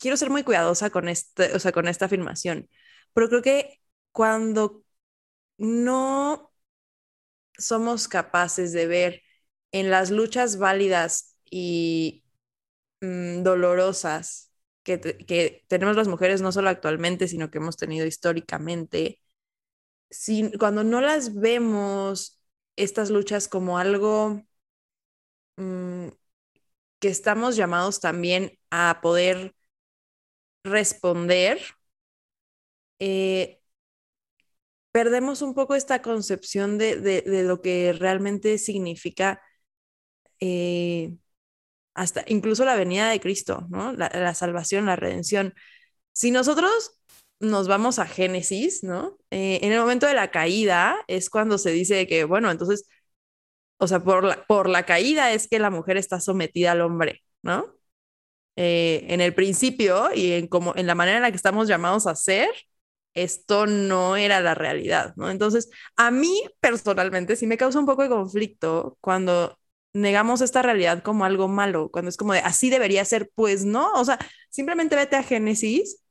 Quiero ser muy cuidadosa con, este, o sea, con esta afirmación, pero creo que cuando no somos capaces de ver en las luchas válidas y mm, dolorosas que, que, tenemos las mujeres, no solo actualmente, sino que hemos tenido históricamente, cuando no las vemos estas luchas como algo mm, que estamos llamados también a poder responder, eh, perdemos un poco esta concepción de, lo que realmente significa eh, hasta incluso la venida de Cristo, ¿no? la salvación, la redención. Si nosotros nos vamos a Génesis, ¿no? Eh, en el momento de la caída es cuando se dice que, bueno, entonces, o sea, por la, por la caída es que la mujer está sometida al hombre, ¿no? Eh, en el principio y en, como, en la manera en la que estamos llamados a ser, esto no era la realidad, ¿no? Entonces, a mí personalmente sí me causa un poco de conflicto cuando negamos esta realidad como algo malo, cuando es como de así debería ser, pues no, o sea, simplemente vete a Génesis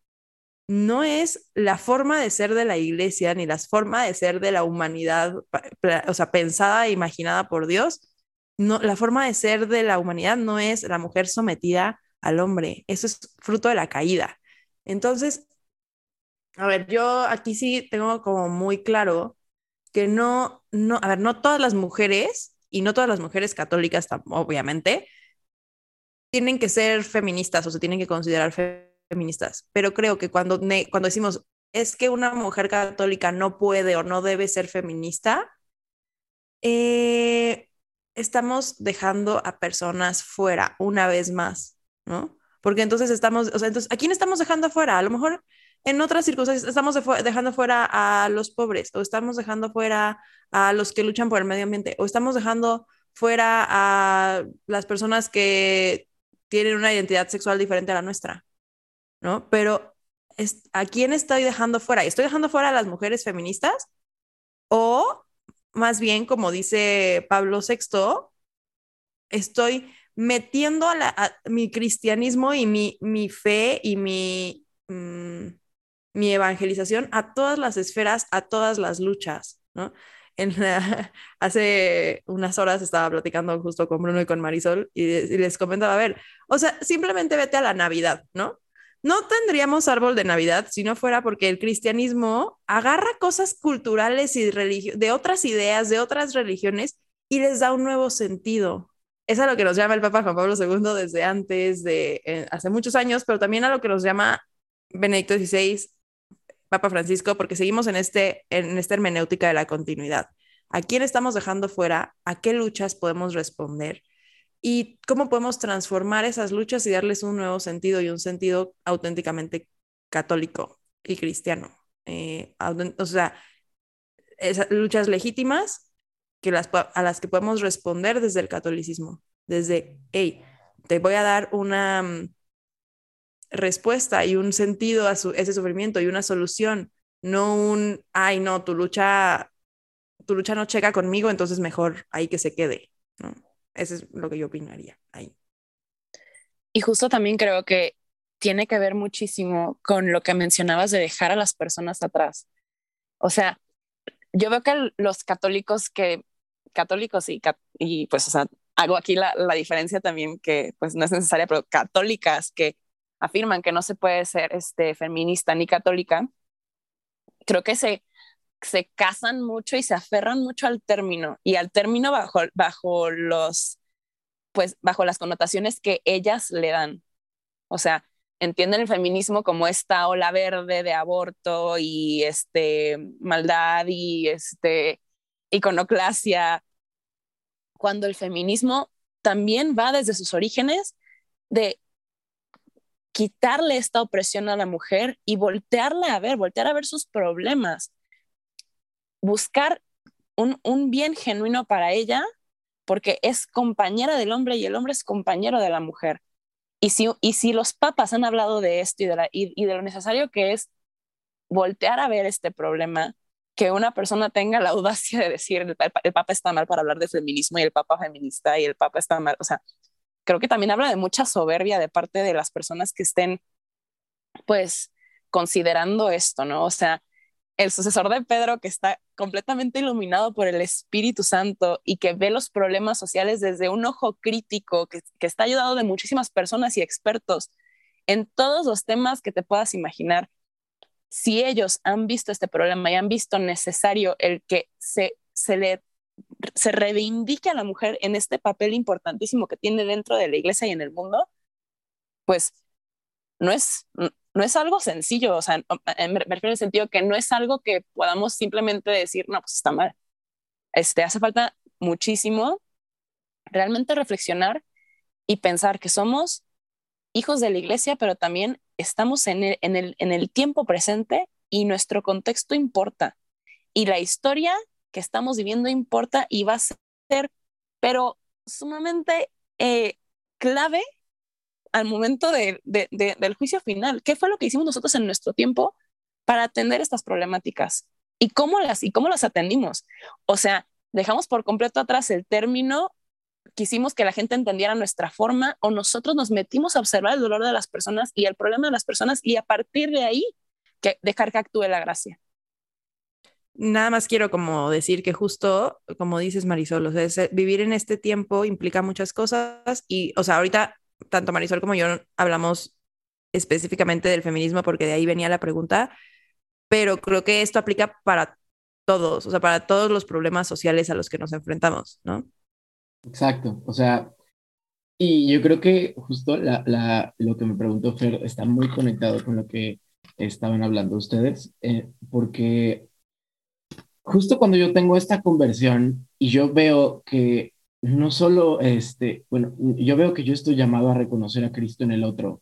no es la forma de ser de la iglesia ni la forma de ser de la humanidad, o sea, pensada e imaginada por Dios. No, la forma de ser de la humanidad no es la mujer sometida al hombre, eso es fruto de la caída. Entonces, a ver, yo aquí sí tengo como muy claro que no, no, a ver, no todas las mujeres y no todas las mujeres católicas, obviamente, tienen que ser feministas o se tienen que considerar feministas feministas, pero creo que cuando, cuando decimos es que una mujer católica no puede o no debe ser feminista, eh, estamos dejando a personas fuera una vez más, ¿no? Porque entonces estamos, o sea, entonces, ¿a quién estamos dejando fuera? A lo mejor en otras circunstancias estamos dejando fuera a los pobres, o estamos dejando fuera a los que luchan por el medio ambiente, o estamos dejando fuera a las personas que tienen una identidad sexual diferente a la nuestra. ¿No? Pero ¿a quién estoy dejando fuera? ¿Estoy dejando fuera a las mujeres feministas? O más bien, como dice Pablo VI, estoy metiendo a, mi cristianismo y mi, mi fe y mi, mm, mi evangelización a todas las esferas, a todas las luchas, hace unas horas estaba platicando justo con Bruno y con Marisol y, y les comentaba, a ver, o sea, simplemente vete a la Navidad, ¿no? No tendríamos árbol de Navidad si no fuera porque el cristianismo agarra cosas culturales y de otras ideas, de otras religiones, y les da un nuevo sentido. Es a lo que nos llama el Papa Juan Pablo II desde antes de, eh, hace muchos años, pero también a lo que nos llama Benedicto XVI Papa Francisco, porque seguimos en, este, en esta hermenéutica de la continuidad. ¿A quién estamos dejando fuera? ¿A qué luchas podemos responder? ¿Y cómo podemos transformar esas luchas y darles un nuevo sentido y un sentido auténticamente católico y cristiano? Eh, o sea, esas luchas legítimas que a las que podemos responder desde el catolicismo, desde, hey, te voy a dar una mm, respuesta y un sentido a ese sufrimiento y una solución, no un, ay, no, tu lucha, tu lucha no checa conmigo, entonces mejor ahí que se quede. Eso es lo que yo opinaría ahí. Y justo también creo que tiene que ver muchísimo con lo que mencionabas de dejar a las personas atrás. O sea, yo veo que los católicos que, católicos y, y pues, o sea, hago aquí la, la, diferencia también que pues no es necesaria, pero católicas que afirman que no se puede ser este, feminista ni católica, creo que se, se casan mucho y se aferran mucho al término y al término bajo, bajo los, pues bajo las connotaciones que ellas le dan. O sea, entienden el feminismo como esta ola verde de aborto y este maldad y este iconoclasia, cuando el feminismo también va desde sus orígenes de quitarle esta opresión a la mujer y voltearla a ver, voltear a ver sus problemas, buscar un, un bien genuino para ella, porque es compañera del hombre y el hombre es compañero de la mujer. Y si, y si los papas han hablado de esto y de, la, y, de lo necesario que es voltear a ver este problema, que una persona tenga la audacia de decir el, el, Papa está mal para hablar de feminismo y el Papa feminista y el Papa está mal, o sea, creo que también habla de mucha soberbia de parte de las personas que estén, pues, considerando esto, ¿no? O sea, el sucesor de Pedro que está completamente iluminado por el Espíritu Santo y que ve los problemas sociales desde un ojo crítico, que, está ayudado de muchísimas personas y expertos en todos los temas que te puedas imaginar. Si ellos han visto este problema y han visto necesario el que se, se le se reivindique a la mujer en este papel importantísimo que tiene dentro de la iglesia y en el mundo, pues no es, no es algo sencillo, o sea, me refiero en el sentido que no es algo que podamos simplemente decir, no, pues está mal. Este, hace falta muchísimo realmente reflexionar y pensar que somos hijos de la iglesia, pero también estamos en el, en el, en el tiempo presente y nuestro contexto importa. Y la historia que estamos viviendo importa y va a ser, pero sumamente eh, clave al momento de, del juicio final. ¿Qué fue lo que hicimos nosotros en nuestro tiempo para atender estas problemáticas? ¿Y cómo las, y cómo las atendimos? O sea, dejamos por completo atrás el término, quisimos que la gente entendiera nuestra forma o nosotros nos metimos a observar el dolor de las personas y el problema de las personas y a partir de ahí que dejar que actúe la gracia. Nada más quiero como decir que justo, como dices Marisol, vivir en este tiempo implica muchas cosas y, o sea, ahorita tanto Marisol como yo hablamos específicamente del feminismo porque de ahí venía la pregunta, pero creo que esto aplica para todos, o sea, para todos los problemas sociales a los que nos enfrentamos, ¿no? Exacto, o sea, y yo creo que justo la, la, lo que me preguntó Fer está muy conectado con lo que estaban hablando ustedes, eh, porque justo cuando yo tengo esta conversión y yo veo que no solo, este, bueno, yo veo que yo estoy llamado a reconocer a Cristo en el otro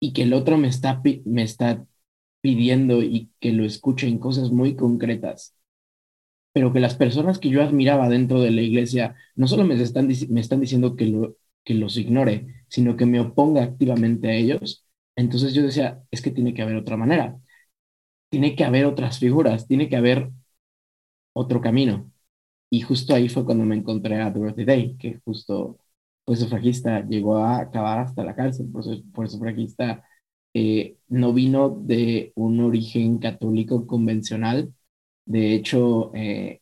y que el otro me está, me está pidiendo y que lo escuche en cosas muy concretas, pero que las personas que yo admiraba dentro de la iglesia no solo me están, me están diciendo que, lo, que los ignore, sino que me oponga activamente a ellos, entonces yo decía, es que tiene que haber otra manera, tiene que haber otras figuras, tiene que haber otro camino. Y justo ahí fue cuando me encontré a Dorothy Day, que justo fue sufragista, llegó a acabar hasta la cárcel por, por sufragista. Eh, no vino de un origen católico convencional. De hecho, eh,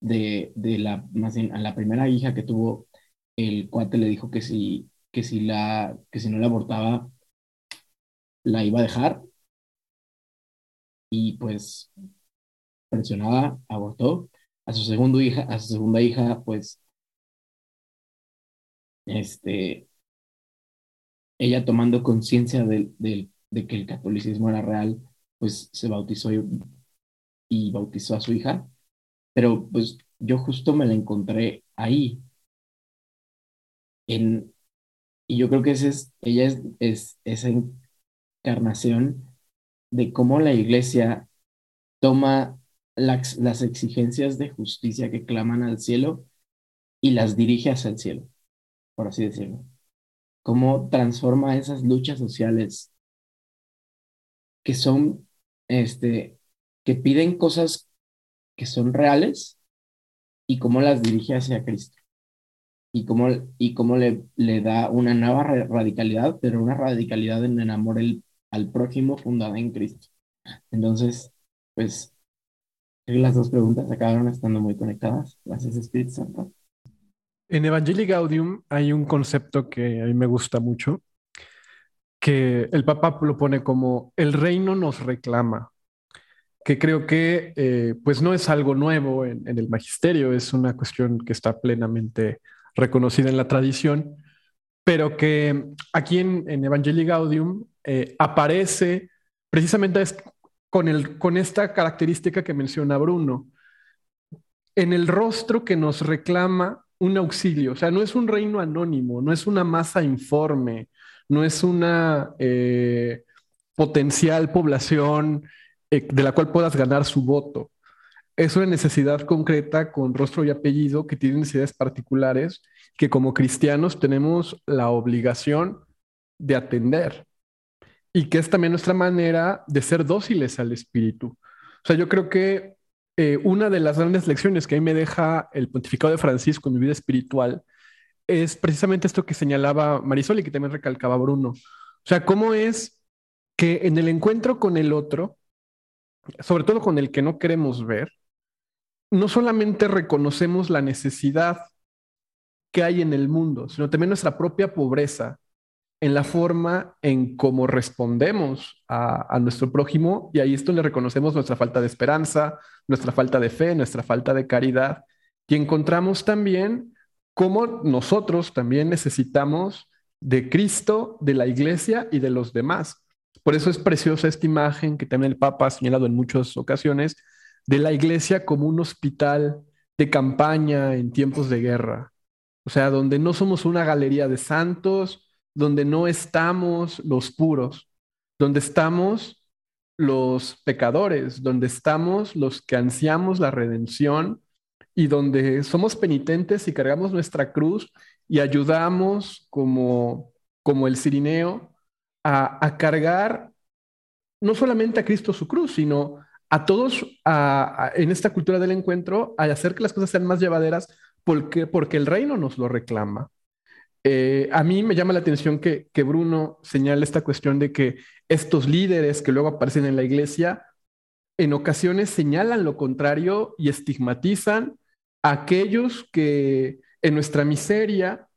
de, de la, más a la primera hija que tuvo, el cuate le dijo que si, que si, la, que si no la abortaba, la iba a dejar. Y pues presionada, abortó. A su, segundo hija, a su segunda hija, pues, este, ella tomando conciencia de, de, que el catolicismo era real, pues se bautizó y, bautizó a su hija, pero pues yo justo me la encontré ahí. En, y yo creo que ese es, ella es esa encarnación de cómo la iglesia toma las, exigencias de justicia que claman al cielo y las dirige hacia el cielo, por así decirlo. Cómo transforma esas luchas sociales que son, este, que piden cosas que son reales y cómo las dirige hacia Cristo. Y cómo, y cómo le, le da una nueva radicalidad, pero una radicalidad en el amor al prójimo fundada en Cristo. Entonces, pues, las dos preguntas acabaron estando muy conectadas. Gracias, Espíritu Santo. En Evangelii Gaudium hay un concepto que a mí me gusta mucho, que el Papa lo pone como el reino nos reclama, que creo que eh, pues no es algo nuevo en, el magisterio, es una cuestión que está plenamente reconocida en la tradición, pero que aquí en, en Evangelii Gaudium eh, aparece precisamente con, el, con esta característica que menciona Bruno, en el rostro que nos reclama un auxilio, o sea, no es un reino anónimo, no es una masa informe, no es una eh, potencial población eh, de la cual puedas ganar su voto. Es una necesidad concreta con rostro y apellido que tiene necesidades particulares que como cristianos tenemos la obligación de atender y que es también nuestra manera de ser dóciles al espíritu. O sea, yo creo que eh, una de las grandes lecciones que a mí me deja el pontificado de Francisco en mi vida espiritual es precisamente esto que señalaba Marisol y que también recalcaba Bruno. O sea, cómo es que en el encuentro con el otro, sobre todo con el que no queremos ver, no solamente reconocemos la necesidad que hay en el mundo, sino también nuestra propia pobreza en la forma en cómo respondemos a, nuestro prójimo y ahí esto le reconocemos nuestra falta de esperanza, nuestra falta de fe, nuestra falta de caridad y encontramos también cómo nosotros también necesitamos de Cristo, de la iglesia y de los demás. Por eso es preciosa esta imagen que también el Papa ha señalado en muchas ocasiones de la iglesia como un hospital de campaña en tiempos de guerra. O sea, donde no somos una galería de santos, donde no estamos los puros, donde estamos los pecadores, donde estamos los que ansiamos la redención y donde somos penitentes y cargamos nuestra cruz y ayudamos como, como el cirineo a, cargar no solamente a Cristo su cruz, sino a todos en esta cultura del encuentro a hacer que las cosas sean más llevaderas porque, porque el reino nos lo reclama. Eh, a mí me llama la atención que, que, Bruno señala esta cuestión de que estos líderes que luego aparecen en la iglesia en ocasiones señalan lo contrario y estigmatizan a aquellos que en nuestra miseria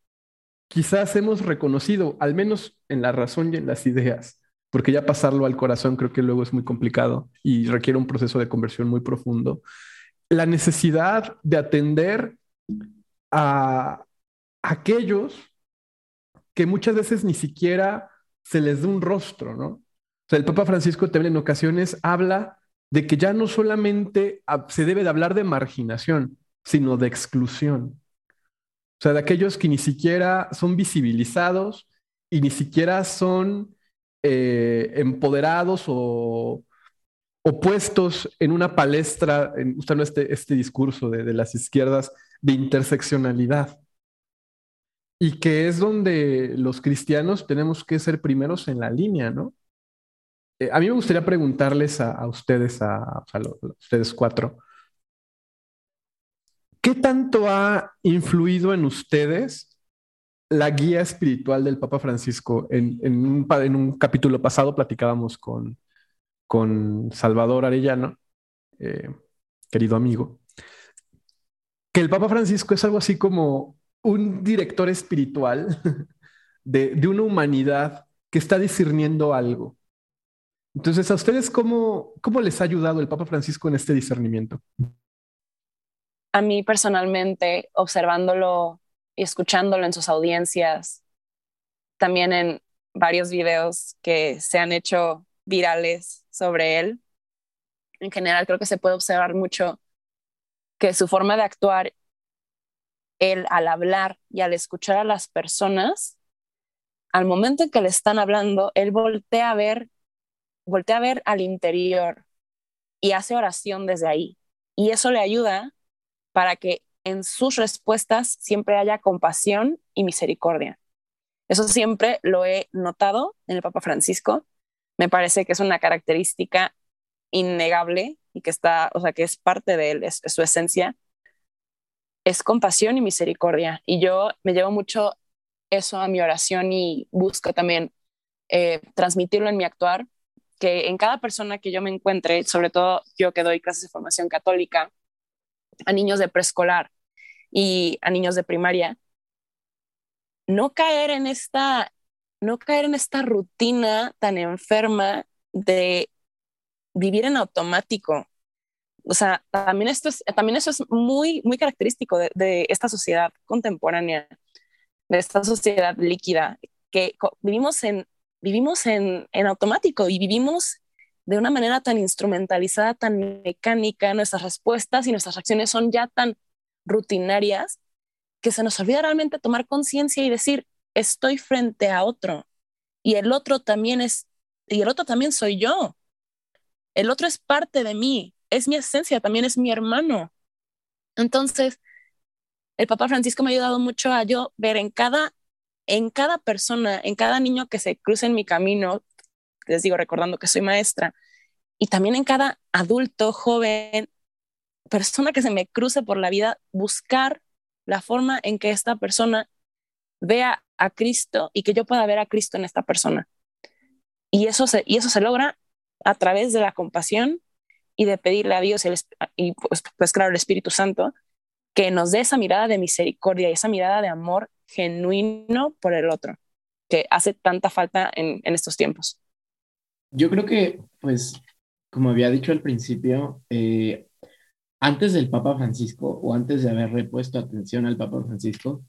quizás hemos reconocido, al menos en la razón y en las ideas, porque ya pasarlo al corazón creo que luego es muy complicado y requiere un proceso de conversión muy profundo, la necesidad de atender a aquellos que muchas veces ni siquiera se les da un rostro, ¿no? O sea, el Papa Francisco también en ocasiones habla de que ya no solamente se debe de hablar de marginación, sino de exclusión. O sea, de aquellos que ni siquiera son visibilizados y ni siquiera son eh, empoderados o, puestos en una palestra, en, este, este discurso de, de las izquierdas de interseccionalidad y que es donde los cristianos tenemos que ser primeros en la línea, ¿no? Eh, a mí me gustaría preguntarles a, ustedes, a, ustedes cuatro, ¿qué tanto ha influido en ustedes la guía espiritual del Papa Francisco? En, un, capítulo pasado platicábamos con, con Salvador Arellano, eh, querido amigo, que el Papa Francisco es algo así como un director espiritual de, una humanidad que está discerniendo algo. Entonces, ¿a ustedes cómo, cómo les ha ayudado el Papa Francisco en este discernimiento? A mí personalmente, observándolo y escuchándolo en sus audiencias, también en varios videos que se han hecho virales sobre él. En general creo que se puede observar mucho que su forma de actuar, él al hablar y al escuchar a las personas, al momento en que le están hablando, él voltea a ver, voltea a ver al interior y hace oración desde ahí. Y eso le ayuda para que en sus respuestas siempre haya compasión y misericordia. Eso siempre lo he notado en el Papa Francisco. Me parece que es una característica innegable y que está, o sea, que es parte de él, es, su esencia. Es compasión y misericordia. Y yo me llevo mucho eso a mi oración y busco también eh, transmitirlo en mi actuar, que en cada persona que yo me encuentre, sobre todo yo que doy clases de formación católica a niños de preescolar y a niños de primaria, no caer en esta, no caer en esta rutina tan enferma de vivir en automático. O sea, también, esto es, también eso es muy, muy característico de, de esta sociedad contemporánea, de esta sociedad líquida, que vivimos en, vivimos en, en automático y vivimos de una manera tan instrumentalizada, tan mecánica, nuestras respuestas y nuestras acciones son ya tan rutinarias que se nos olvida realmente tomar conciencia y decir, estoy frente a otro y el otro también es, y el otro también soy yo. El otro es parte de mí, es mi esencia, también es mi hermano. Entonces, el Papa Francisco me ha ayudado mucho a yo ver en cada, en cada persona, en cada niño que se cruce en mi camino, les digo, recordando que soy maestra, y también en cada adulto, joven, persona que se me cruce por la vida, buscar la forma en que esta persona vea a Cristo y que yo pueda ver a Cristo en esta persona. Y eso y eso se logra a través de la compasión y de pedirle a Dios y, pues, pues, claro, el Espíritu Santo que nos dé esa mirada de misericordia y esa mirada de amor genuino por el otro, que hace tanta falta en, estos tiempos. Yo creo que, pues, como había dicho al principio, eh, antes del Papa Francisco o antes de haber repuesto atención al Papa Francisco,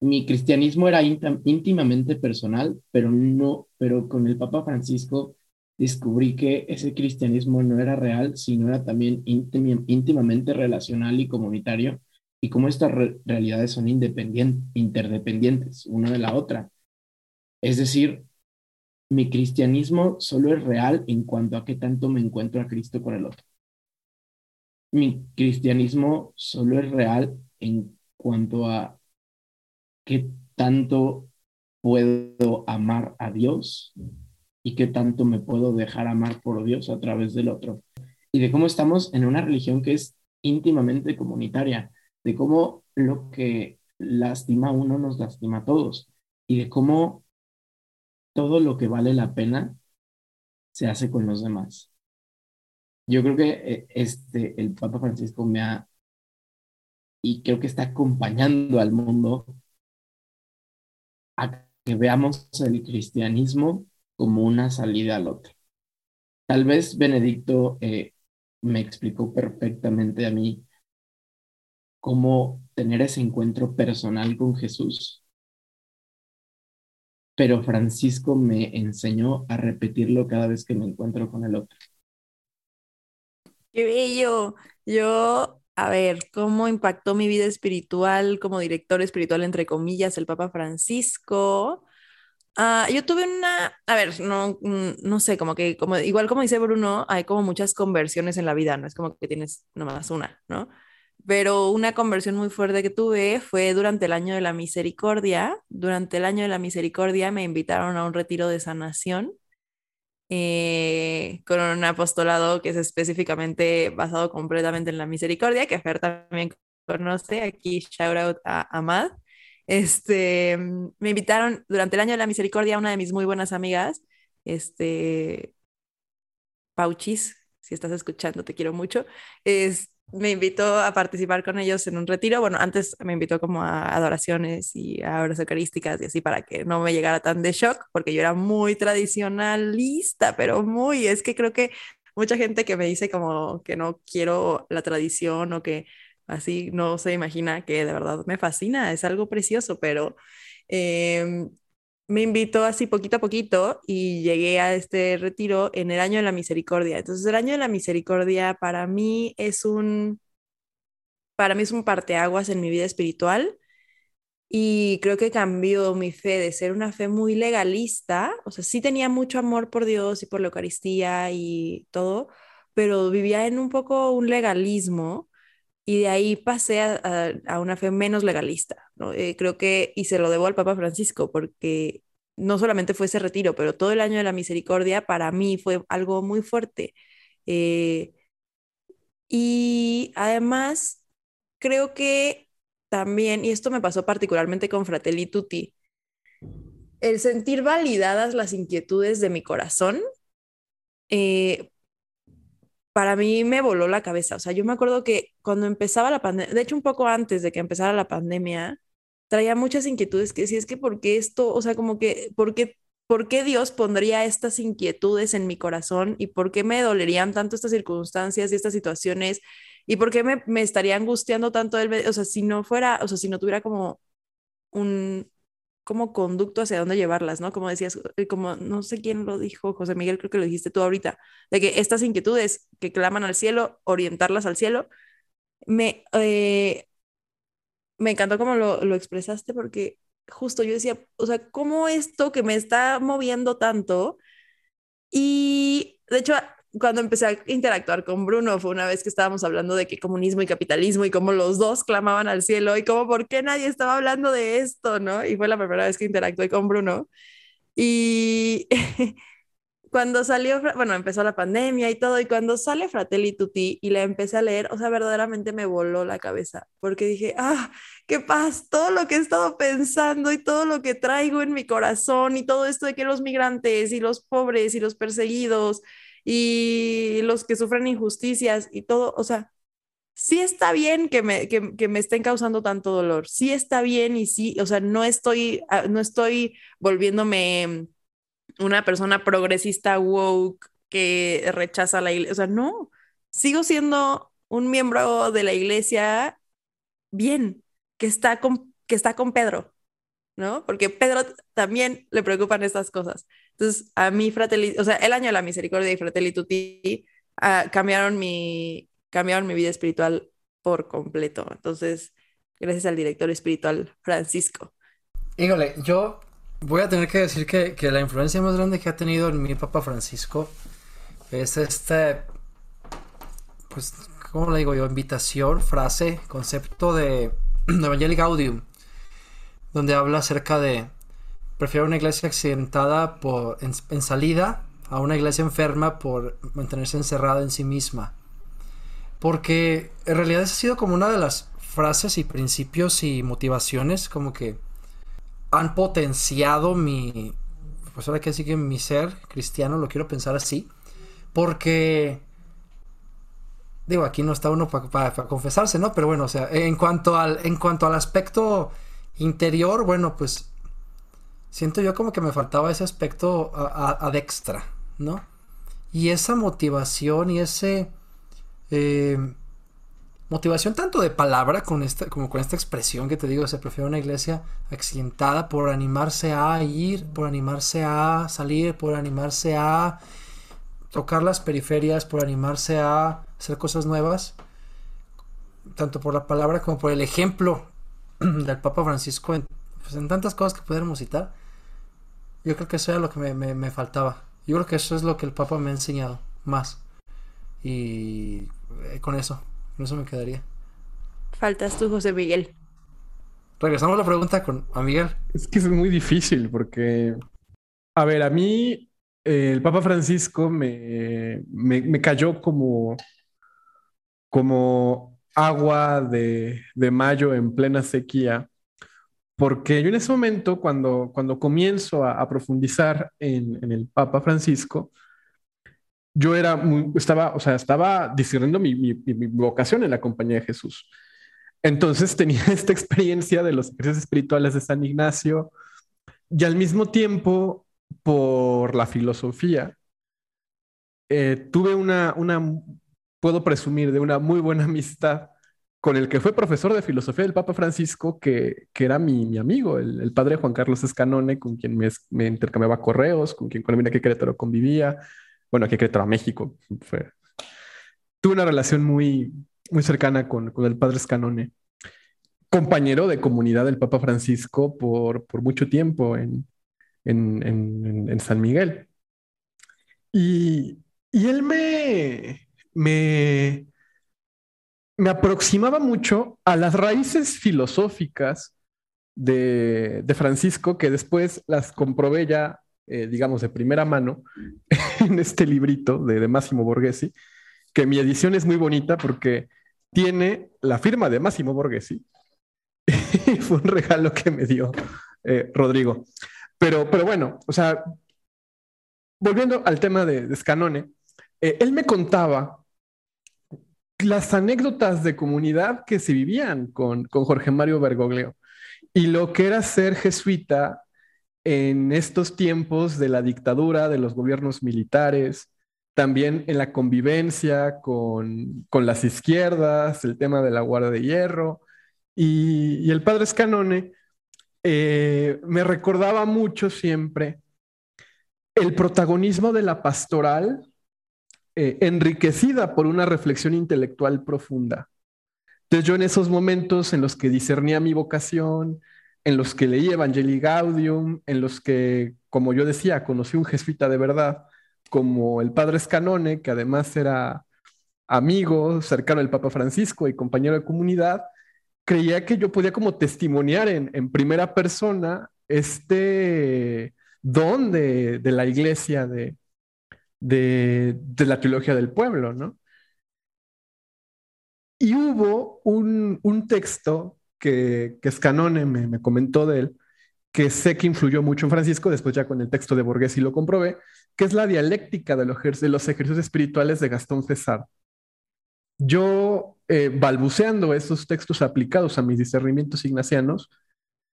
mi cristianismo era íntimamente personal, pero no, pero con el Papa Francisco descubrí que ese cristianismo no era real, sino era también íntimamente relacional y comunitario, y cómo estas realidades son independientes, interdependientes una de la otra. Es decir, mi cristianismo solo es real en cuanto a qué tanto me encuentro a Cristo con el otro mi cristianismo solo es real en cuanto a qué tanto puedo amar a Dios y qué tanto me puedo dejar amar por Dios a través del otro. Y de cómo estamos en una religión que es íntimamente comunitaria, de cómo lo que lastima a uno nos lastima a todos y de cómo todo lo que vale la pena se hace con los demás yo creo que eh, este, el Papa Francisco me ha, y creo que está acompañando al mundo a que veamos el cristianismo como una salida al otro. Tal vez Benedicto eh, me explicó perfectamente a mí cómo tener ese encuentro personal con Jesús, pero Francisco me enseñó a repetirlo cada vez que me encuentro con el otro. Qué bello. Yo, a ver, ¿cómo impactó mi vida espiritual como director espiritual, entre comillas, el Papa Francisco? Ah, yo tuve una, a ver, no, mm, no sé, como que, como, igual como dice Bruno, hay como muchas conversiones en la vida, no es como que tienes nomás una, ¿no? Pero una conversión muy fuerte que tuve fue durante el año de la misericordia. Durante el año de la misericordia me invitaron a un retiro de sanación eh, con un apostolado que es específicamente basado completamente en la misericordia, que Fer también conoce, aquí shout out a Amad. Este, me invitaron durante el año de la misericordia una de mis muy buenas amigas, este, Pauchis, si estás escuchando, te quiero mucho. Es, me invitó a participar con ellos en un retiro. Bueno, antes me invitó como a adoraciones y a horas eucarísticas y así para que no me llegara tan de shock, porque yo era muy tradicionalista, pero muy, es que creo que mucha gente que me dice como que no quiero la tradición o que así no se imagina que de verdad me fascina, es algo precioso, pero em, me invitó así poquito a poquito y llegué a este retiro en el año de la misericordia. Entonces el año de la misericordia para mí es un, para mí es un parteaguas en mi vida espiritual y creo que cambió mi fe de ser una fe muy legalista, o sea, sí tenía mucho amor por Dios y por la Eucaristía y todo, pero vivía en un poco un legalismo y de ahí pasé a, una fe menos legalista. ¿no? Eh, creo que, y se lo debo al Papa Francisco, porque no solamente fue ese retiro, pero todo el año de la misericordia para mí fue algo muy fuerte. Eh, y además, creo que también, y esto me pasó particularmente con Fratelli Tutti, el sentir validadas las inquietudes de mi corazón, eh, para mí me voló la cabeza. O sea, yo me acuerdo que cuando empezaba la pandemia, de hecho un poco antes de que empezara la pandemia, traía muchas inquietudes que decía, es que ¿por qué esto? O sea, como que, ¿por qué, ¿por qué Dios pondría estas inquietudes en mi corazón? ¿Y por qué me dolerían tanto estas circunstancias y estas situaciones? ¿Y por qué me, me estaría angustiando tanto el... O sea, si no fuera, o sea, si no tuviera como un, como conducto hacia dónde llevarlas, ¿no? Como decías, eh, como no sé quién lo dijo, José Miguel, creo que lo dijiste tú ahorita, de que estas inquietudes que claman al cielo, orientarlas al cielo, me, eh, me encantó cómo lo, lo expresaste porque justo yo decía, o sea, ¿cómo esto que me está moviendo tanto? Y de hecho, cuando empecé a interactuar con Bruno fue una vez que estábamos hablando de que comunismo y capitalismo y cómo los dos clamaban al cielo y cómo por qué nadie estaba hablando de esto, ¿no? Y fue la primera vez que interactué con Bruno. Y cuando salió, bueno, empezó la pandemia y todo, y cuando sale Fratelli Tutti y la empecé a leer, o sea, verdaderamente me voló la cabeza, porque dije, ah, qué paz, todo lo que he estado pensando y todo lo que traigo en mi corazón y todo esto de que los migrantes y los pobres y los perseguidos y los que sufren injusticias y todo, o sea, sí está bien que me, que, me estén causando tanto dolor, sí está bien y sí, o sea, no estoy, ah, no estoy volviéndome una persona progresista woke que rechaza la iglesia, o sea, no, sigo siendo un miembro de la iglesia bien, que está con, que está con Pedro, ¿no? Porque Pedro también le preocupan estas cosas. Entonces, a mí, Fratelli, o sea, el año de la misericordia y Fratelli Tutti uh, cambiaron, mi, cambiaron mi vida espiritual por completo. Entonces, gracias al director espiritual Francisco. Híjole, yo voy a tener que decir que, que la influencia más grande que ha tenido en mi Papa Francisco es este, pues, ¿cómo le digo yo? Invitación, frase, concepto de Evangelii Gaudium donde habla acerca de prefiero una iglesia accidentada por, en, salida a una iglesia enferma por mantenerse encerrada en sí misma. Porque en realidad esa ha sido como una de las frases y principios y motivaciones como que han potenciado mi, pues ahora que sigue mi ser cristiano, lo quiero pensar así, porque digo, aquí no está uno para confesarse, ¿no? Pero bueno, o sea, en cuanto al, en cuanto al aspecto Interior, bueno, pues siento yo como que me faltaba ese aspecto a, extra, ¿no? Y esa motivación y ese... Eh, motivación tanto de palabra con esta, como con esta expresión que te digo, se prefiere una iglesia accidentada por animarse a ir, por animarse a salir, por animarse a tocar las periferias, por animarse a hacer cosas nuevas, tanto por la palabra como por el ejemplo del Papa Francisco pues, en, tantas cosas que pudiéramos citar. Yo creo que eso era lo que me, faltaba. Yo creo que eso es lo que el Papa me ha enseñado más. Y eh, con eso, con eso me quedaría. Faltas tú, José Miguel. Regresamos a la pregunta con a Miguel. Es que es muy difícil porque, a ver, a mí el Papa Francisco me, me, me cayó como, como agua de, mayo en plena sequía, porque yo en ese momento, cuando, cuando comienzo a, profundizar en, el Papa Francisco, yo era estaba, o sea, estaba discerniendo mi, mi, vocación en la compañía de Jesús. Entonces tenía esta experiencia de los ejercicios espirituales de San Ignacio y al mismo tiempo, por la filosofía, eh, tuve una, una puedo presumir de una muy buena amistad con el que fue profesor de filosofía del Papa Francisco, que, que era mi, mi amigo, el, el, padre Juan Carlos Escanone, con quien me, me, intercambiaba correos, con quien cuando vine aquí a Querétaro convivía, bueno, aquí a Querétaro, a México. Tuve una relación muy, muy cercana con, con el padre Escanone, compañero de comunidad del Papa Francisco por, por mucho tiempo en, en, en, en San Miguel. Y, y él me, me, me aproximaba mucho a las raíces filosóficas de, de Francisco, que después las comprobé ya, eh, digamos, de primera mano en este librito de, de Máximo Borghesi, que mi edición es muy bonita porque tiene la firma de Máximo Borghesi. y fue un regalo que me dio eh, Rodrigo. Pero, pero bueno, o sea, volviendo al tema de, de Scanone, eh, él me contaba las anécdotas de comunidad que se vivían con, con Jorge Mario Bergoglio y lo que era ser jesuita en estos tiempos de la dictadura, de los gobiernos militares, también en la convivencia con, con las izquierdas, el tema de la Guardia de Hierro. Y, y el padre Scanone eh, me recordaba mucho siempre el protagonismo de la pastoral eh, enriquecida por una reflexión intelectual profunda. Entonces yo en esos momentos en los que discernía mi vocación, en los que leí Evangelii Gaudium, en los que, como yo decía, conocí un jesuita de verdad, como el padre Scanone, que además era amigo cercano del Papa Francisco y compañero de comunidad, creía que yo podía como testimoniar en, en primera persona este don de, de la iglesia, de, de, la teología del pueblo, ¿no? Y hubo un, un texto que, que Scanone me, me, comentó de él, que sé que influyó mucho en Francisco, después ya con el texto de Borghesi lo comprobé, que es la dialéctica de los, de los ejercicios espirituales de Gastón César. Yo, eh, balbuceando esos textos aplicados a mis discernimientos ignacianos,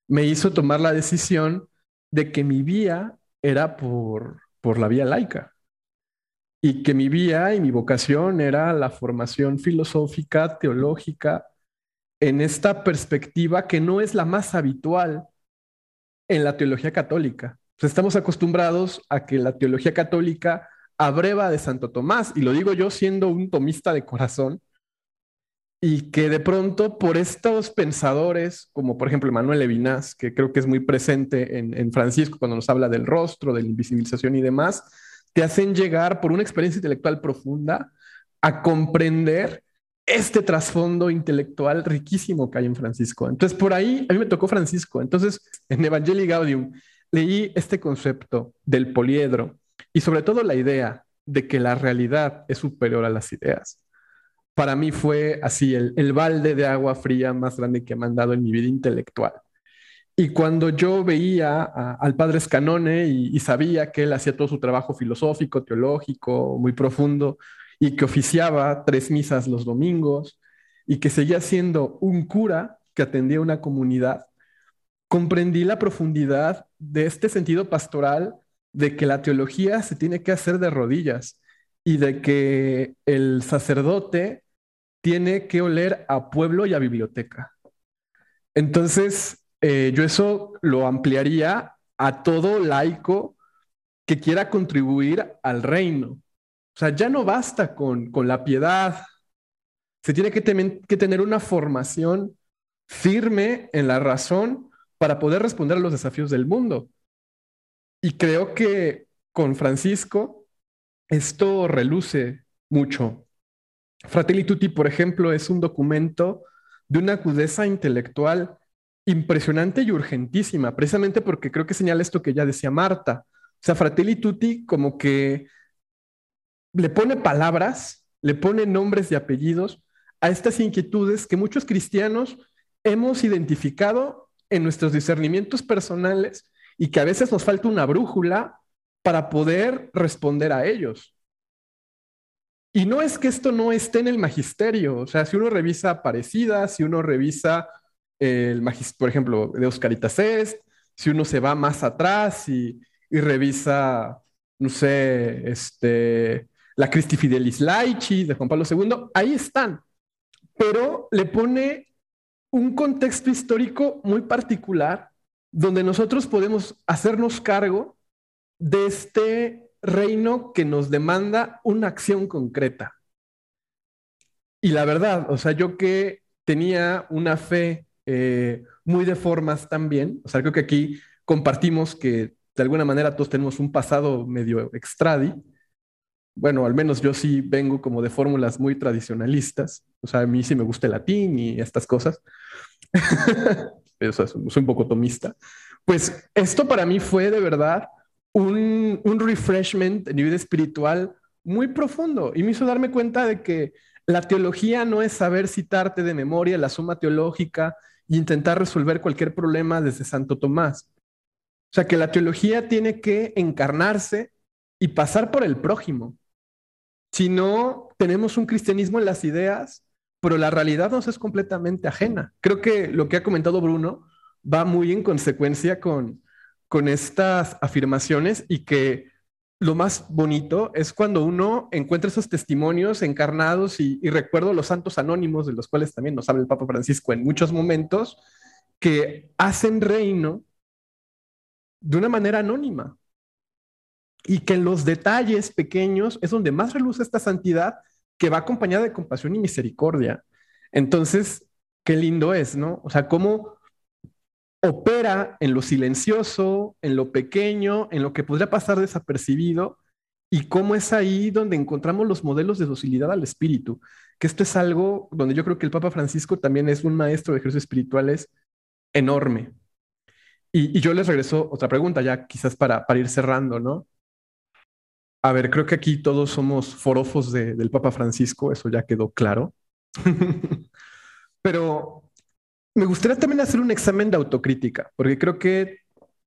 me hizo tomar la decisión de que mi vía era por, por la vía laica y que mi vía y mi vocación era la formación filosófica, teológica, en esta perspectiva que no es la más habitual en la teología católica. Pues estamos acostumbrados a que la teología católica abreva de Santo Tomás, y lo digo yo siendo un tomista de corazón, y que de pronto por estos pensadores, como por ejemplo Manuel Levinas, que creo que es muy presente en, en Francisco cuando nos habla del rostro, de la invisibilización y demás, te hacen llegar por una experiencia intelectual profunda a comprender este trasfondo intelectual riquísimo que hay en Francisco. Entonces, por ahí a mí me tocó Francisco. Entonces, en Evangelii Gaudium leí este concepto del poliedro y sobre todo la idea de que la realidad es superior a las ideas. Para mí fue así el, el balde de agua fría más grande que me han dado en mi vida intelectual. Y cuando yo veía al padre Scanone y, y, sabía que él hacía todo su trabajo filosófico, teológico, muy profundo, y que oficiaba tres misas los domingos, y que seguía siendo un cura que atendía una comunidad, comprendí la profundidad de este sentido pastoral de que la teología se tiene que hacer de rodillas y de que el sacerdote tiene que oler a pueblo y a biblioteca. Entonces, eh, yo eso lo ampliaría a todo laico que quiera contribuir al reino. O sea, ya no basta con, con la piedad. Se tiene que, que tener una formación firme en la razón para poder responder a los desafíos del mundo. Y creo que con Francisco esto reluce mucho. Fratelli Tutti, por ejemplo, es un documento de una agudeza intelectual impresionante y urgentísima, precisamente porque creo que señala esto que ya decía Marta. O sea, Fratelli Tutti como que le pone palabras, le pone nombres y apellidos a estas inquietudes que muchos cristianos hemos identificado en nuestros discernimientos personales y que a veces nos falta una brújula para poder responder a ellos. Y no es que esto no esté en el magisterio, o sea, si uno revisa parecidas, si uno revisa el por ejemplo, de Oscaritas Est, si uno se va más atrás y, revisa, no sé, este, la Christi Fidelis Laici de Juan Pablo II, ahí están. pero le pone un contexto histórico muy particular donde nosotros podemos hacernos cargo de este reino que nos demanda una acción concreta. Y la verdad, o sea, yo que tenía una fe eh, muy de formas también, o sea, creo que aquí compartimos que de alguna manera todos tenemos un pasado medio extradi. Bueno, al menos yo sí vengo como de fórmulas muy tradicionalistas, o sea, a mí sí me gusta el latín y estas cosas. Eso es, soy un poco tomista. Pues esto para mí fue de verdad un, un refreshment a nivel espiritual muy profundo y me hizo darme cuenta de que la teología no es saber citarte de memoria la suma teológica e intentar resolver cualquier problema desde Santo Tomás. O sea, que la teología tiene que encarnarse y pasar por el prójimo. Si no, tenemos un cristianismo en las ideas, pero la realidad nos es completamente ajena. Creo que lo que ha comentado Bruno va muy en consecuencia con, con estas afirmaciones y que lo más bonito es cuando uno encuentra esos testimonios encarnados y, recuerdo los santos anónimos, de los cuales también nos habla el Papa Francisco en muchos momentos, que hacen reino de una manera anónima. Y que en los detalles pequeños es donde más reluce esta santidad que va acompañada de compasión y misericordia. Entonces, qué lindo es, ¿no? O sea, cómo opera en lo silencioso, en lo pequeño, en lo que podría pasar desapercibido, y cómo es ahí donde encontramos los modelos de docilidad al espíritu, que esto es algo donde yo creo que el Papa Francisco también es un maestro de ejercicios espirituales enorme. Y, yo les regreso otra pregunta, ya quizás para, para ir cerrando, ¿no? A ver, creo que aquí todos somos forofos del Papa Francisco, eso ya quedó claro. Pero me gustaría también hacer un examen de autocrítica, porque creo que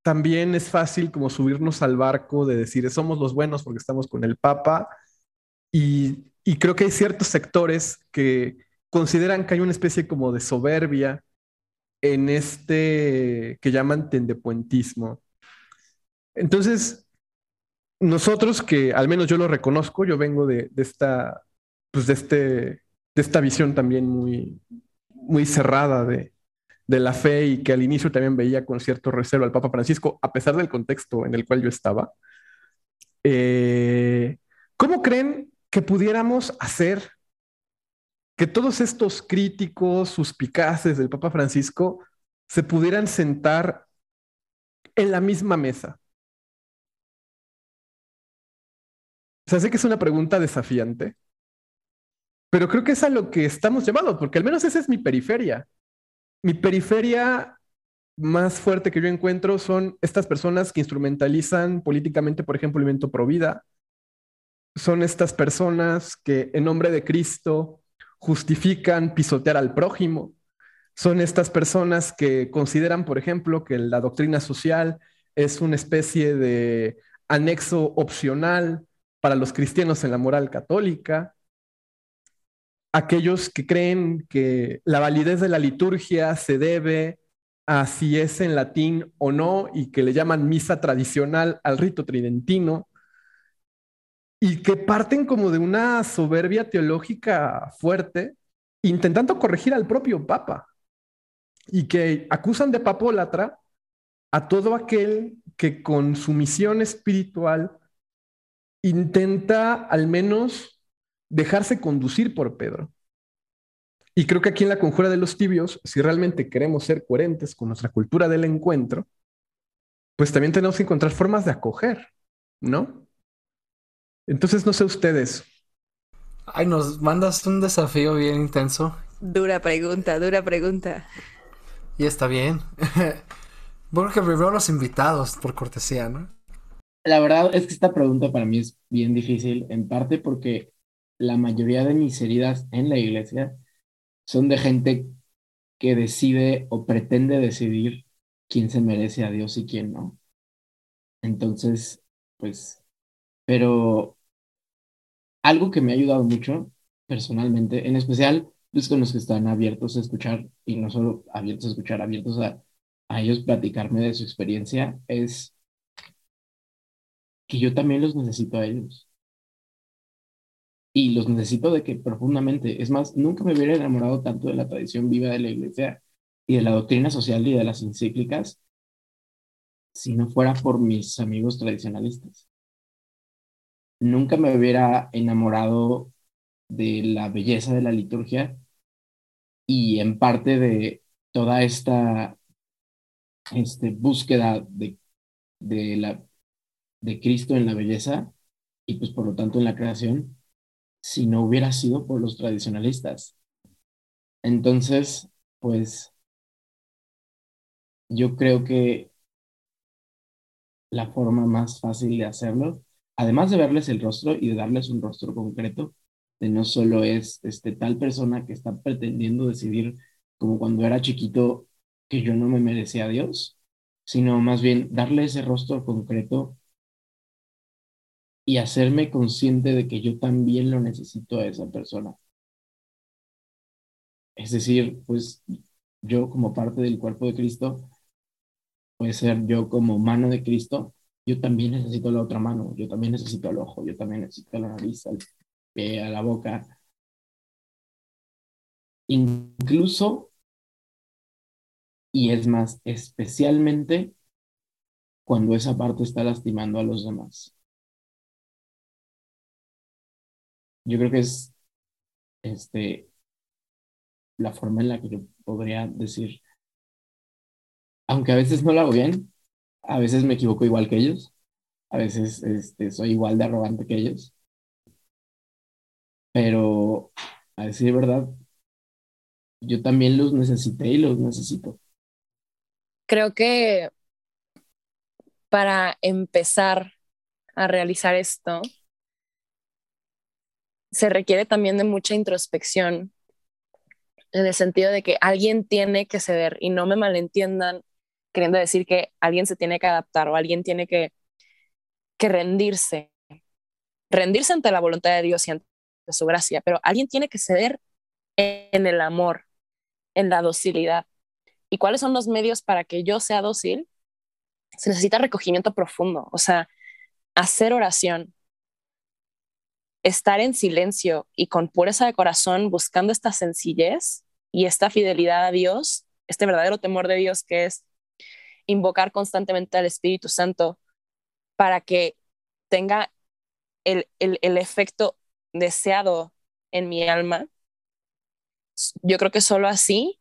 también es fácil como subirnos al barco de decir somos los buenos porque estamos con el Papa y, creo que hay ciertos sectores que consideran que hay una especie como de soberbia en este que llaman tendepuentismo. Entonces, nosotros que al menos yo lo reconozco, yo vengo de, de esta, pues de, este, de esta visión también muy, muy cerrada de, de la fe y que al inicio también veía con cierto recelo al Papa Francisco, a pesar del contexto en el cual yo estaba. Eh, ¿Cómo creen que pudiéramos hacer que todos estos críticos suspicaces del Papa Francisco se pudieran sentar en la misma mesa? O sea, sé que es una pregunta desafiante, pero creo que es a lo que estamos llamados, porque al menos esa es mi periferia mi periferia más fuerte que yo encuentro son estas personas que instrumentalizan políticamente, por ejemplo, el movimiento pro vida. Son estas personas que en nombre de Cristo justifican pisotear al prójimo. Son estas personas que consideran, por ejemplo, que la doctrina social es una especie de anexo opcional para los cristianos en la moral católica aquellos que creen que la validez de la liturgia se debe a si es en latín o no y que le llaman misa tradicional al rito tridentino y que parten como de una soberbia teológica fuerte intentando corregir al propio papa y que acusan de papólatra a todo aquel que con su misión espiritual intenta al menos dejarse conducir por Pedro. Y creo que aquí en la conjura de los tibios, si realmente queremos ser coherentes con nuestra cultura del encuentro, pues también tenemos que encontrar formas de acoger, ¿no? Entonces, no sé ustedes. Ay, nos mandas un desafío bien intenso. Dura pregunta, dura pregunta. Y está bien. bueno, que primero los invitados, por cortesía, ¿no? La verdad es que esta pregunta para mí es bien difícil, en parte porque la mayoría de mis heridas en la iglesia son de gente que decide o pretende decidir quién se merece a Dios y quién no. Entonces, pues, pero algo que me ha ayudado mucho personalmente, en especial pues con los que están abiertos a escuchar, y no solo abiertos a escuchar, abiertos a, a ellos platicarme de su experiencia, es que yo también los necesito a ellos. Y los necesito de que profundamente. Es más, nunca me hubiera enamorado tanto de la tradición viva de la iglesia y de la doctrina social y de las encíclicas si no fuera por mis amigos tradicionalistas. Nunca me hubiera enamorado de la belleza de la liturgia y en parte de toda esta este, búsqueda de, de, la, de Cristo en la belleza y pues por lo tanto en la creación, si no hubiera sido por los tradicionalistas. Entonces, pues yo creo que la forma más fácil de hacerlo, además de verles el rostro y de darles un rostro concreto, de no solo es este, tal persona que está pretendiendo decidir como cuando era chiquito que yo no me merecía Dios, sino más bien darle ese rostro concreto y hacerme consciente de que yo también lo necesito a esa persona. Es decir, pues yo como parte del cuerpo de Cristo, puede ser yo como mano de Cristo, yo también necesito la otra mano, yo también necesito el ojo, yo también necesito la nariz, el pie, a la boca. Incluso, y es más, especialmente cuando esa parte está lastimando a los demás. Yo creo que es este, la forma en la que yo podría decir, aunque a veces no lo hago bien, a veces me equivoco igual que ellos, a veces este, soy igual de arrogante que ellos, pero a decir verdad, yo también los necesité y los necesito. Creo que para empezar a realizar esto, se requiere también de mucha introspección, en el sentido de que alguien tiene que ceder y no me malentiendan queriendo decir que alguien se tiene que adaptar o alguien tiene que, que rendirse, rendirse ante la voluntad de Dios y ante su gracia, pero alguien tiene que ceder en el amor, en la docilidad. ¿Y cuáles son los medios para que yo sea dócil? Se necesita recogimiento profundo, o sea, hacer oración, estar en silencio y con pureza de corazón buscando esta sencillez y esta fidelidad a Dios, este verdadero temor de Dios que es invocar constantemente al Espíritu Santo para que tenga el, el, efecto deseado en mi alma. Yo creo que solo así,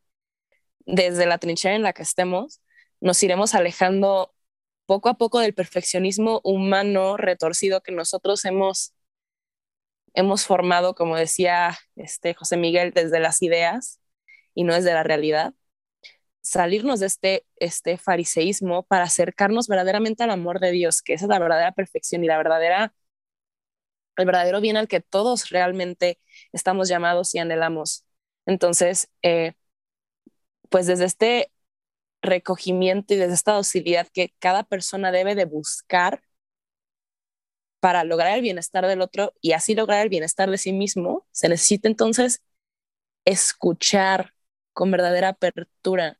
desde la trinchera en la que estemos, nos iremos alejando poco a poco del perfeccionismo humano retorcido que nosotros hemos hemos formado, como decía este José Miguel, desde las ideas y no desde la realidad. Salirnos de este, este fariseísmo para acercarnos verdaderamente al amor de Dios, que esa es la verdadera perfección y la verdadera, el verdadero bien al que todos realmente estamos llamados y anhelamos. Entonces, eh, pues desde este recogimiento y desde esta docilidad que cada persona debe de buscar para lograr el bienestar del otro y así lograr el bienestar de sí mismo, se necesita entonces escuchar con verdadera apertura,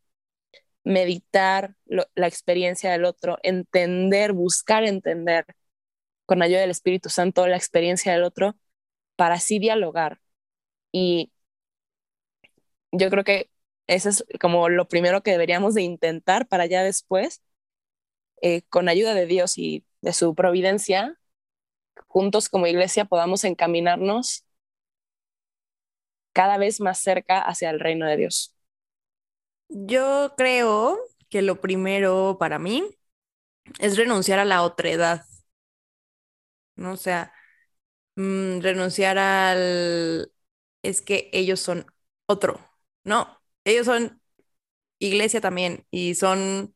meditar la experiencia del otro, entender, buscar entender con ayuda del Espíritu Santo la experiencia del otro para así dialogar. Y yo creo que eso es como lo primero que deberíamos de intentar para ya después, eh, con ayuda de Dios y de su providencia, juntos como iglesia podamos encaminarnos cada vez más cerca hacia el reino de Dios. Yo creo que lo primero para mí es renunciar a la otredad. ¿no? O sea, mm, renunciar al... es que ellos son otro. No, ellos son iglesia también y son...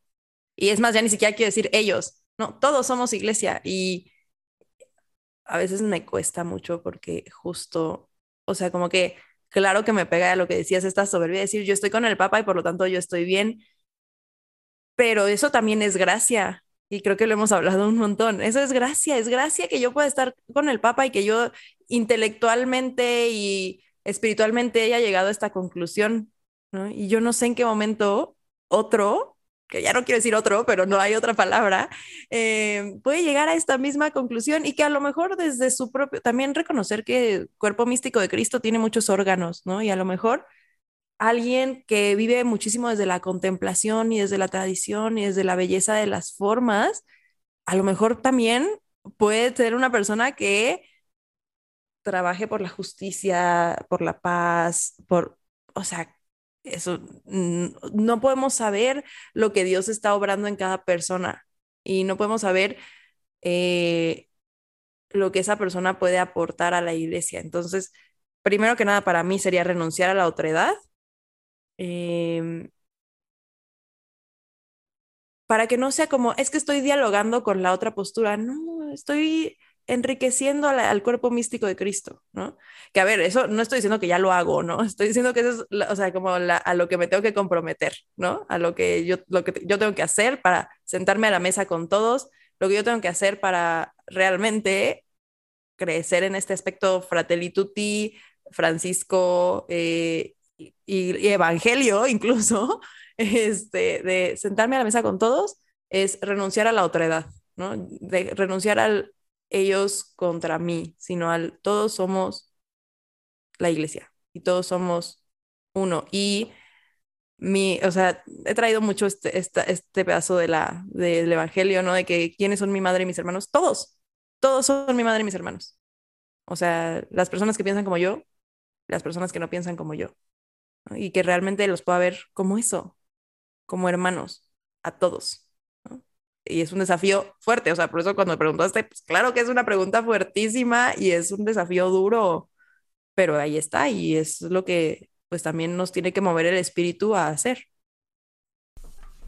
Y es más, ya ni siquiera quiero decir ellos. No, todos somos iglesia y a veces me cuesta mucho porque justo, o sea, como que claro que me pega a lo que decías, esta soberbia, decir yo estoy con el Papa y por lo tanto yo estoy bien, pero eso también es gracia. Y creo que lo hemos hablado un montón. Eso es gracia, es gracia que yo pueda estar con el Papa y que yo intelectualmente y espiritualmente haya llegado a esta conclusión, ¿no? Y yo no sé en qué momento otro que ya no quiero decir otro, pero no hay otra palabra, eh, puede llegar a esta misma conclusión y que a lo mejor desde su propio, también reconocer que el cuerpo místico de Cristo tiene muchos órganos, ¿no? Y a lo mejor alguien que vive muchísimo desde la contemplación y desde la tradición y desde la belleza de las formas, a lo mejor también puede ser una persona que trabaje por la justicia, por la paz, por, o sea, eso, no podemos saber lo que Dios está obrando en cada persona y no podemos saber eh, lo que esa persona puede aportar a la iglesia. Entonces, primero que nada, para mí sería renunciar a la otredad. Em, para que no sea como, es que estoy dialogando con la otra postura. No, estoy enriqueciendo al, cuerpo místico de Cristo, ¿no? Que a ver, eso no estoy diciendo que ya lo hago, ¿no? Estoy diciendo que eso es, o sea, como a lo que me tengo que comprometer, ¿no? A lo que yo, lo que yo tengo que hacer para sentarme a la mesa con todos, lo que yo tengo que hacer para realmente crecer en este aspecto fratelli tutti, Francisco eh, y, Evangelio incluso, este, de sentarme a la mesa con todos, es renunciar a la otredad, ¿no? De renunciar al, ellos contra mí, sino al todos somos la iglesia y todos somos uno. Y mi, o sea, he traído mucho este, este pedazo de la, del evangelio, ¿no? De que quiénes son mi madre y mis hermanos. Todos, todos son mi madre y mis hermanos. O sea, las personas que piensan como yo, las personas que no piensan como yo. Y que realmente los pueda ver como eso, como hermanos, a todos y es un desafío fuerte, o sea, por eso cuando me preguntaste, pues claro que es una pregunta fuertísima y es un desafío duro, pero ahí está y es lo que pues también nos tiene que mover el espíritu a hacer.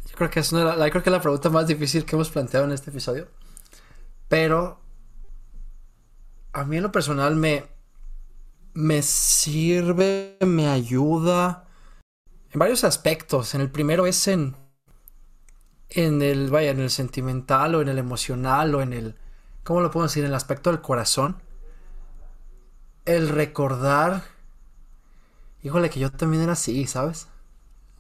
Yo creo que es una, creo que es la pregunta más difícil que hemos planteado en este episodio, pero a mí en lo personal me, me sirve, me ayuda en varios aspectos. En el primero es en en el, vaya, en el sentimental o en el emocional o en el, ¿cómo lo puedo decir? En el aspecto del corazón. El recordar, híjole, que yo también era así, ¿sabes?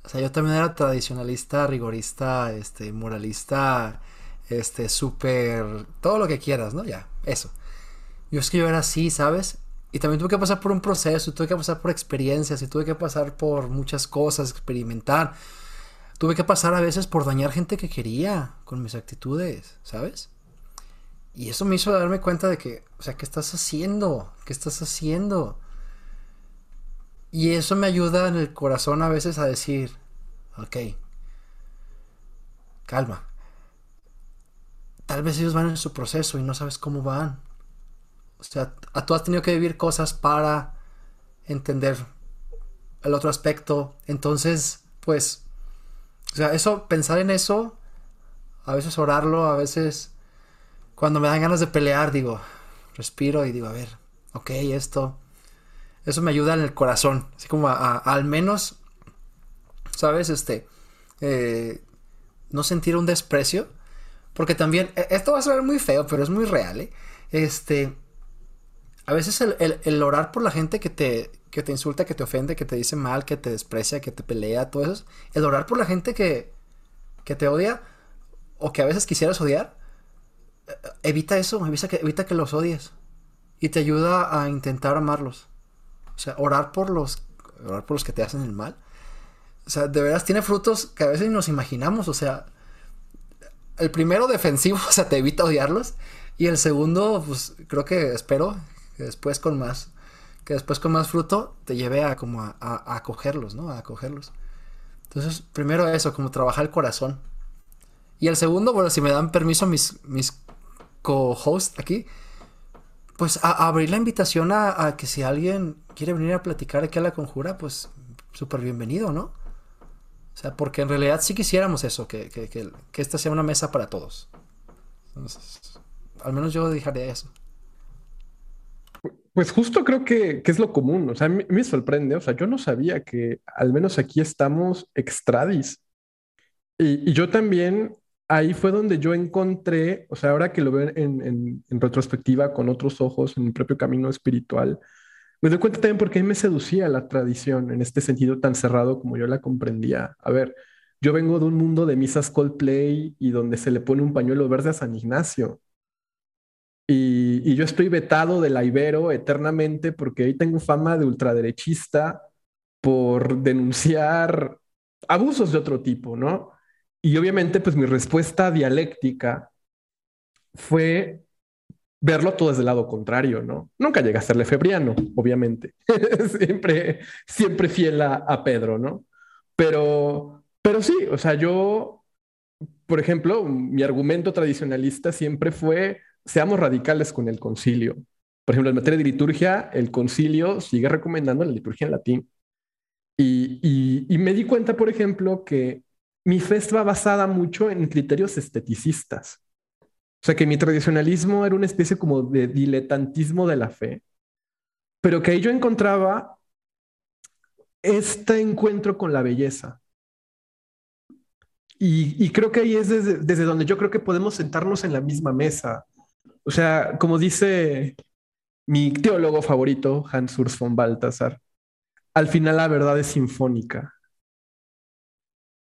O sea, yo también era tradicionalista, rigorista, este, moralista, este, súper, todo lo que quieras, ¿no? Ya, eso. Yo es que yo era así, ¿sabes? Y también tuve que pasar por un proceso, tuve que pasar por experiencias, y tuve que pasar por muchas cosas, experimentar. Tuve que pasar a veces por dañar gente que quería con mis actitudes, ¿sabes? Y eso me hizo darme cuenta de que, o sea, ¿qué estás haciendo? ¿Qué estás haciendo? Y eso me ayuda en el corazón a veces a decir, ok, calma. Tal vez ellos van en su proceso y no sabes cómo van. O sea, tú has tenido que vivir cosas para entender el otro aspecto. Entonces, pues, sea, eso, pensar en eso, a veces orarlo, a veces cuando me dan ganas de pelear, digo, respiro y digo, a ver, ok, esto, eso me ayuda en el corazón, así como a, al menos, ¿sabes? Este, eh, no sentir un desprecio, porque también, e, esto va a ser muy feo, pero es muy real, ¿eh? Este, a veces el orar por la gente que te, que te insulta, que te ofende, que te dice mal, que te desprecia, que te pelea, todo eso. El orar por la gente que, que te odia o que a veces quisieras odiar, eh, evita eso, evita que, evita que los odies. Y te ayuda a intentar amarlos. O sea, orar por los, orar por los que te hacen el mal. O sea, de veras tiene frutos que a veces nos imaginamos. O sea, el primero defensivo, o sea, te evita odiarlos. Y el segundo, pues creo que espero que después con más que después con más fruto te lleve a como a, a, acogerlos, ¿no? A acogerlos. Entonces, primero eso, como trabajar el corazón. Y el segundo, bueno, si me dan permiso mis, mis co-hosts aquí, pues a, abrir la invitación a, que si alguien quiere venir a platicar aquí a la conjura, pues súper bienvenido, ¿no? O sea, porque en realidad sí quisiéramos eso, que, que, que, que esta sea una mesa para todos. Entonces, al menos yo dejaría eso. Pues justo creo que, es lo común, o sea, me, sorprende, o sea, yo no sabía que al menos aquí estamos extradis. Y, yo también, ahí fue donde yo encontré, o sea, ahora que lo veo en, retrospectiva con otros ojos, en mi propio camino espiritual, me doy cuenta también porque a mí me seducía la tradición en este sentido tan cerrado como yo la comprendía. A ver, yo vengo de un mundo de misas Coldplay y donde se le pone un pañuelo verde a San Ignacio. Y, yo estoy vetado de la Ibero eternamente porque ahí tengo fama de ultraderechista por denunciar abusos de otro tipo, ¿no? Y obviamente, pues mi respuesta dialéctica fue verlo todo desde el lado contrario, ¿no? Nunca llegué a ser lefebriano, obviamente. siempre, siempre fiel a, a, Pedro, ¿no? Pero, pero sí, o sea, yo, por ejemplo, mi argumento tradicionalista siempre fue, seamos radicales con el concilio. Por ejemplo, en materia de liturgia, el concilio sigue recomendando la liturgia en latín. Y, y, y me di cuenta, por ejemplo, que mi fe estaba basada mucho en criterios esteticistas. O sea, que mi tradicionalismo era una especie como de diletantismo de la fe, pero que ahí yo encontraba este encuentro con la belleza. Y, creo que ahí es desde, desde, donde yo creo que podemos sentarnos en la misma mesa. O sea, como dice mi teólogo favorito, Hans Urs von Balthasar, al final la verdad es sinfónica.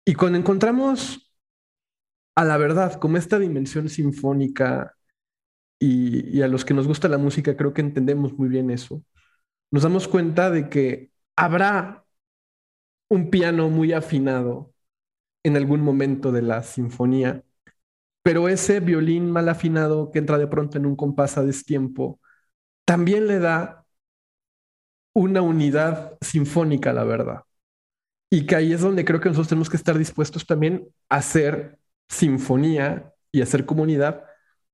Y cuando encontramos a la verdad como esta dimensión sinfónica y, y a los que nos gusta la música creo que entendemos muy bien eso, nos damos cuenta de que habrá un piano muy afinado en algún momento de la sinfonía, pero ese violín mal afinado que entra de pronto en un compás a destiempo también le da una unidad sinfónica la verdad. Y que ahí es donde creo que nosotros tenemos que estar dispuestos también a hacer sinfonía y hacer comunidad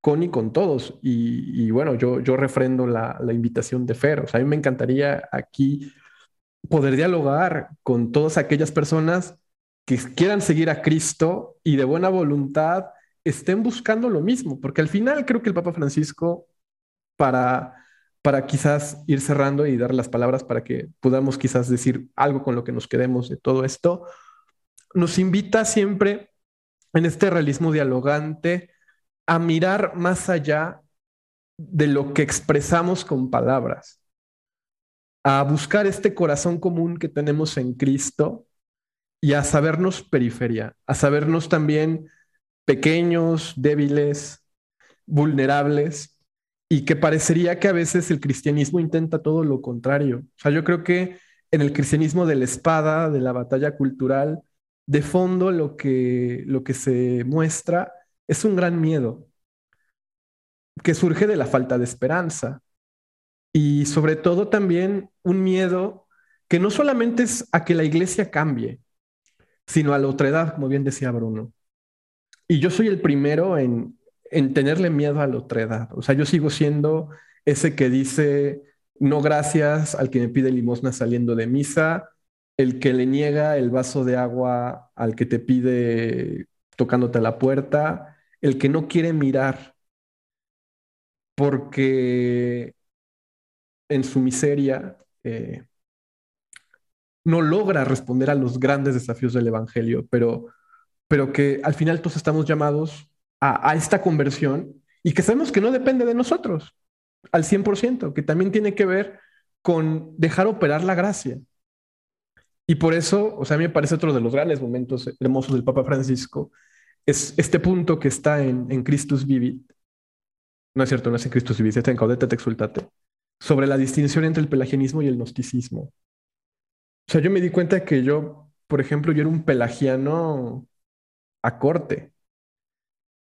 con y con todos. Y, bueno, yo, yo refrendo la, la, invitación de Fer. O sea, a mí me encantaría aquí poder dialogar con todas aquellas personas que quieran seguir a Cristo y de buena voluntad estén buscando lo mismo, porque al final creo que el Papa Francisco, para, para quizás ir cerrando y dar las palabras para que podamos quizás decir algo con lo que nos quedemos de todo esto, nos invita siempre en este realismo dialogante a mirar más allá de lo que expresamos con palabras, a buscar este corazón común que tenemos en Cristo y a sabernos periferia, a sabernos también pequeños, débiles, vulnerables, y que parecería que a veces el cristianismo intenta todo lo contrario. O sea, yo creo que en el cristianismo de la espada, de la batalla cultural, de fondo lo que, lo que se muestra es un gran miedo que surge de la falta de esperanza y sobre todo también un miedo que no solamente es a que la iglesia cambie, sino a la otredad, como bien decía Bruno. Y yo soy el primero en, en tenerle miedo a la otredad. O sea, yo sigo siendo ese que dice no gracias al que me pide limosna saliendo de misa, el que le niega el vaso de agua al que te pide tocándote la puerta, el que no quiere mirar porque en su miseria eh, no logra responder a los grandes desafíos del Evangelio, pero, pero que al final todos estamos llamados a, esta conversión y que sabemos que no depende de nosotros al 100%, que también tiene que ver con dejar operar la gracia. Y por eso, o sea, a mí me parece otro de los grandes momentos hermosos del Papa Francisco, es este punto que está en, en Christus Vivit, no es cierto, no es en Christus Vivit, está en Caudete te exultate, sobre la distinción entre el pelagianismo y el gnosticismo. O sea, yo me di cuenta que yo, por ejemplo, yo era un pelagiano a corte.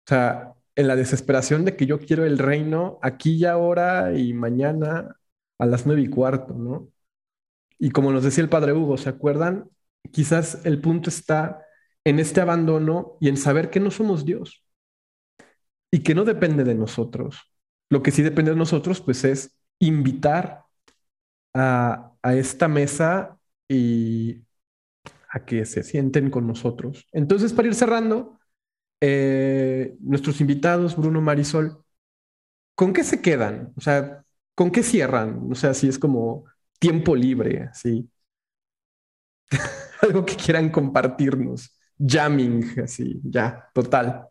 O sea, en la desesperación de que yo quiero el reino aquí y ahora y mañana a las nueve y cuarto, ¿no? Y como nos decía el padre Hugo, ¿se acuerdan? Quizás el punto está en este abandono y en saber que no somos Dios y que no depende de nosotros. Lo que sí depende de nosotros, pues es invitar a, esta mesa y a que se sienten con nosotros. Entonces, para ir cerrando, eh, nuestros invitados, Bruno Marisol, ¿con qué se quedan? O sea, ¿con qué cierran? O sea, si es como tiempo libre, así. Algo que quieran compartirnos. Jamming, así, ya, total.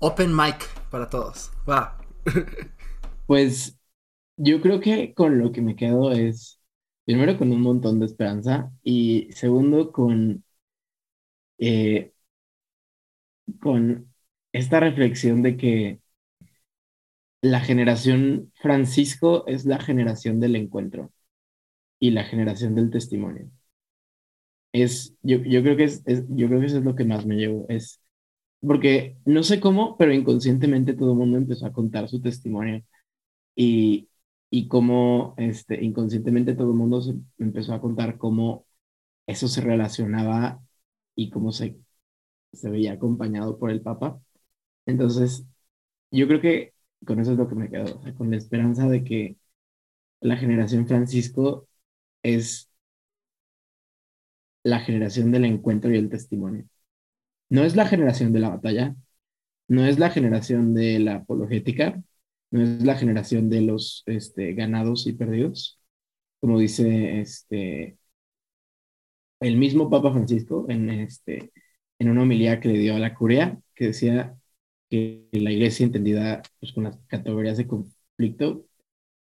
Open mic para todos. Va. pues yo creo que con lo que me quedo es, primero, con un montón de esperanza y segundo, con eh, con esta reflexión de que la generación Francisco es la generación del encuentro y la generación del testimonio. Es, yo, yo creo que es, yo creo que eso es lo que más me llevo, es porque no sé cómo, pero inconscientemente todo el mundo empezó a contar su testimonio y, y cómo este, inconscientemente todo el mundo se empezó a contar cómo eso se relacionaba y cómo se, se veía acompañado por el Papa. Entonces, yo creo que con eso es lo que me quedo, con la esperanza de que la generación Francisco es la generación del encuentro y el testimonio. No es la generación de la batalla, no es la generación de la apologética, no es la generación de los este, ganados y perdidos, como dice este, el mismo Papa Francisco en, este, en una homilía que le dio a la curia, que decía que la iglesia entendida pues, con las categorías de conflicto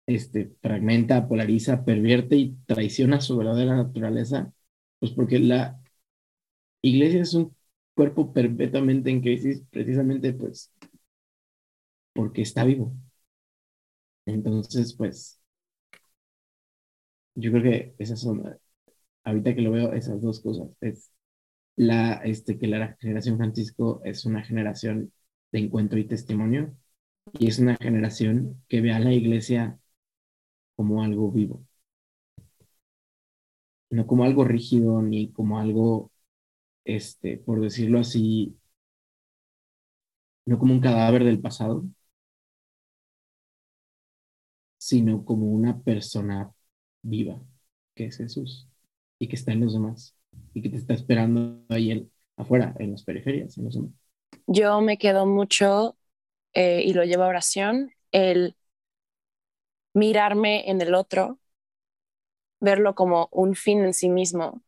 este, fragmenta, polariza, pervierte y traiciona su verdadera naturaleza, pues porque la iglesia es un cuerpo perpetuamente en crisis, precisamente pues porque está vivo. Entonces, pues, yo creo que esas son, ahorita que lo veo, esas dos cosas. Es la, este, que la generación Francisco es una generación de encuentro y testimonio, y es una generación que ve a la iglesia como algo vivo, no como algo rígido ni como algo, este, por decirlo así, no como un cadáver del pasado, sino como una persona viva, que es Jesús, y que está en los demás, y que te está esperando ahí afuera, en las periferias, en los demás. Yo me quedo mucho, eh, y lo llevo a oración, el mirarme en el otro, verlo como un fin en sí mismo.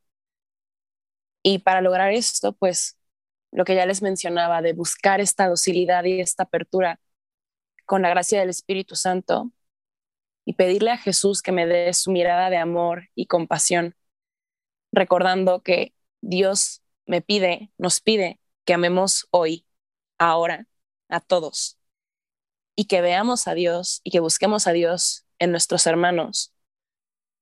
Y para lograr esto, pues lo que ya les mencionaba, de buscar esta docilidad y esta apertura con la gracia del Espíritu Santo y pedirle a Jesús que me dé su mirada de amor y compasión, recordando que Dios me pide, nos pide que amemos hoy, ahora, a todos, y que veamos a Dios y que busquemos a Dios en nuestros hermanos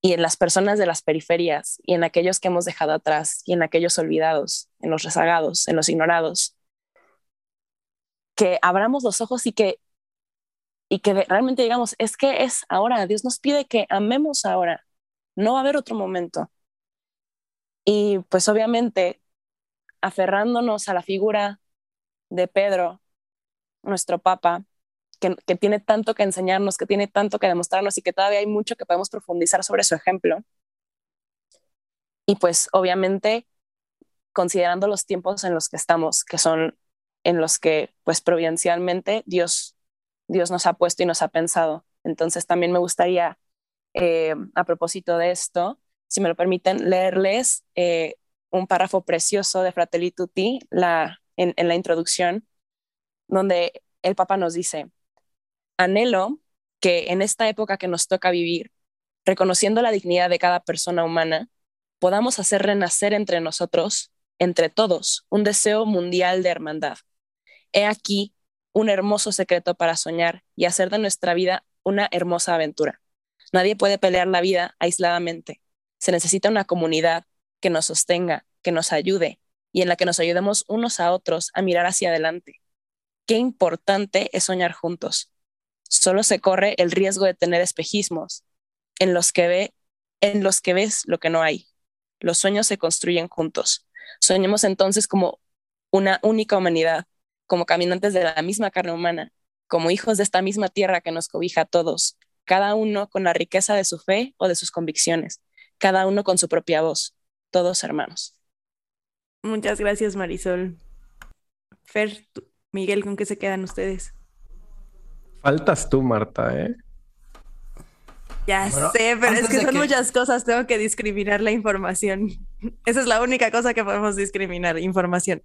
y en las personas de las periferias y en aquellos que hemos dejado atrás y en aquellos olvidados, en los rezagados, en los ignorados. Que abramos los ojos y que y que realmente digamos, es que es ahora, Dios nos pide que amemos ahora, no va a haber otro momento. Y pues obviamente, aferrándonos a la figura de Pedro, nuestro Papa, que, tiene tanto que enseñarnos, que tiene tanto que demostrarnos y que todavía hay mucho que podemos profundizar sobre su ejemplo. Y pues obviamente considerando los tiempos en los que estamos, que son en los que pues providencialmente Dios, Dios nos ha puesto y nos ha pensado. Entonces también me gustaría, eh, a propósito de esto, si me lo permiten, leerles eh, un párrafo precioso de Fratelli Tutti en la introducción, donde el Papa nos dice, Anhelo que en esta época que nos toca vivir, reconociendo la dignidad de cada persona humana, podamos hacer renacer entre nosotros, entre todos, un deseo mundial de hermandad. He aquí un hermoso secreto para soñar y hacer de nuestra vida una hermosa aventura. Nadie puede pelear la vida aisladamente. Se necesita una comunidad que nos sostenga, que nos ayude y en la que nos ayudemos unos a otros a mirar hacia adelante. Qué importante es soñar juntos solo se corre el riesgo de tener espejismos en los que ve en los que ves lo que no hay. Los sueños se construyen juntos. Soñemos entonces como una única humanidad, como caminantes de la misma carne humana, como hijos de esta misma tierra que nos cobija a todos, cada uno con la riqueza de su fe o de sus convicciones, cada uno con su propia voz, todos hermanos. Muchas gracias, Marisol. Fer, Miguel, ¿con qué se quedan ustedes? Faltas tú, Marta, ¿eh? Ya sé, pero es que son muchas cosas, tengo que discriminar la información. Esa es la única cosa que podemos discriminar, información.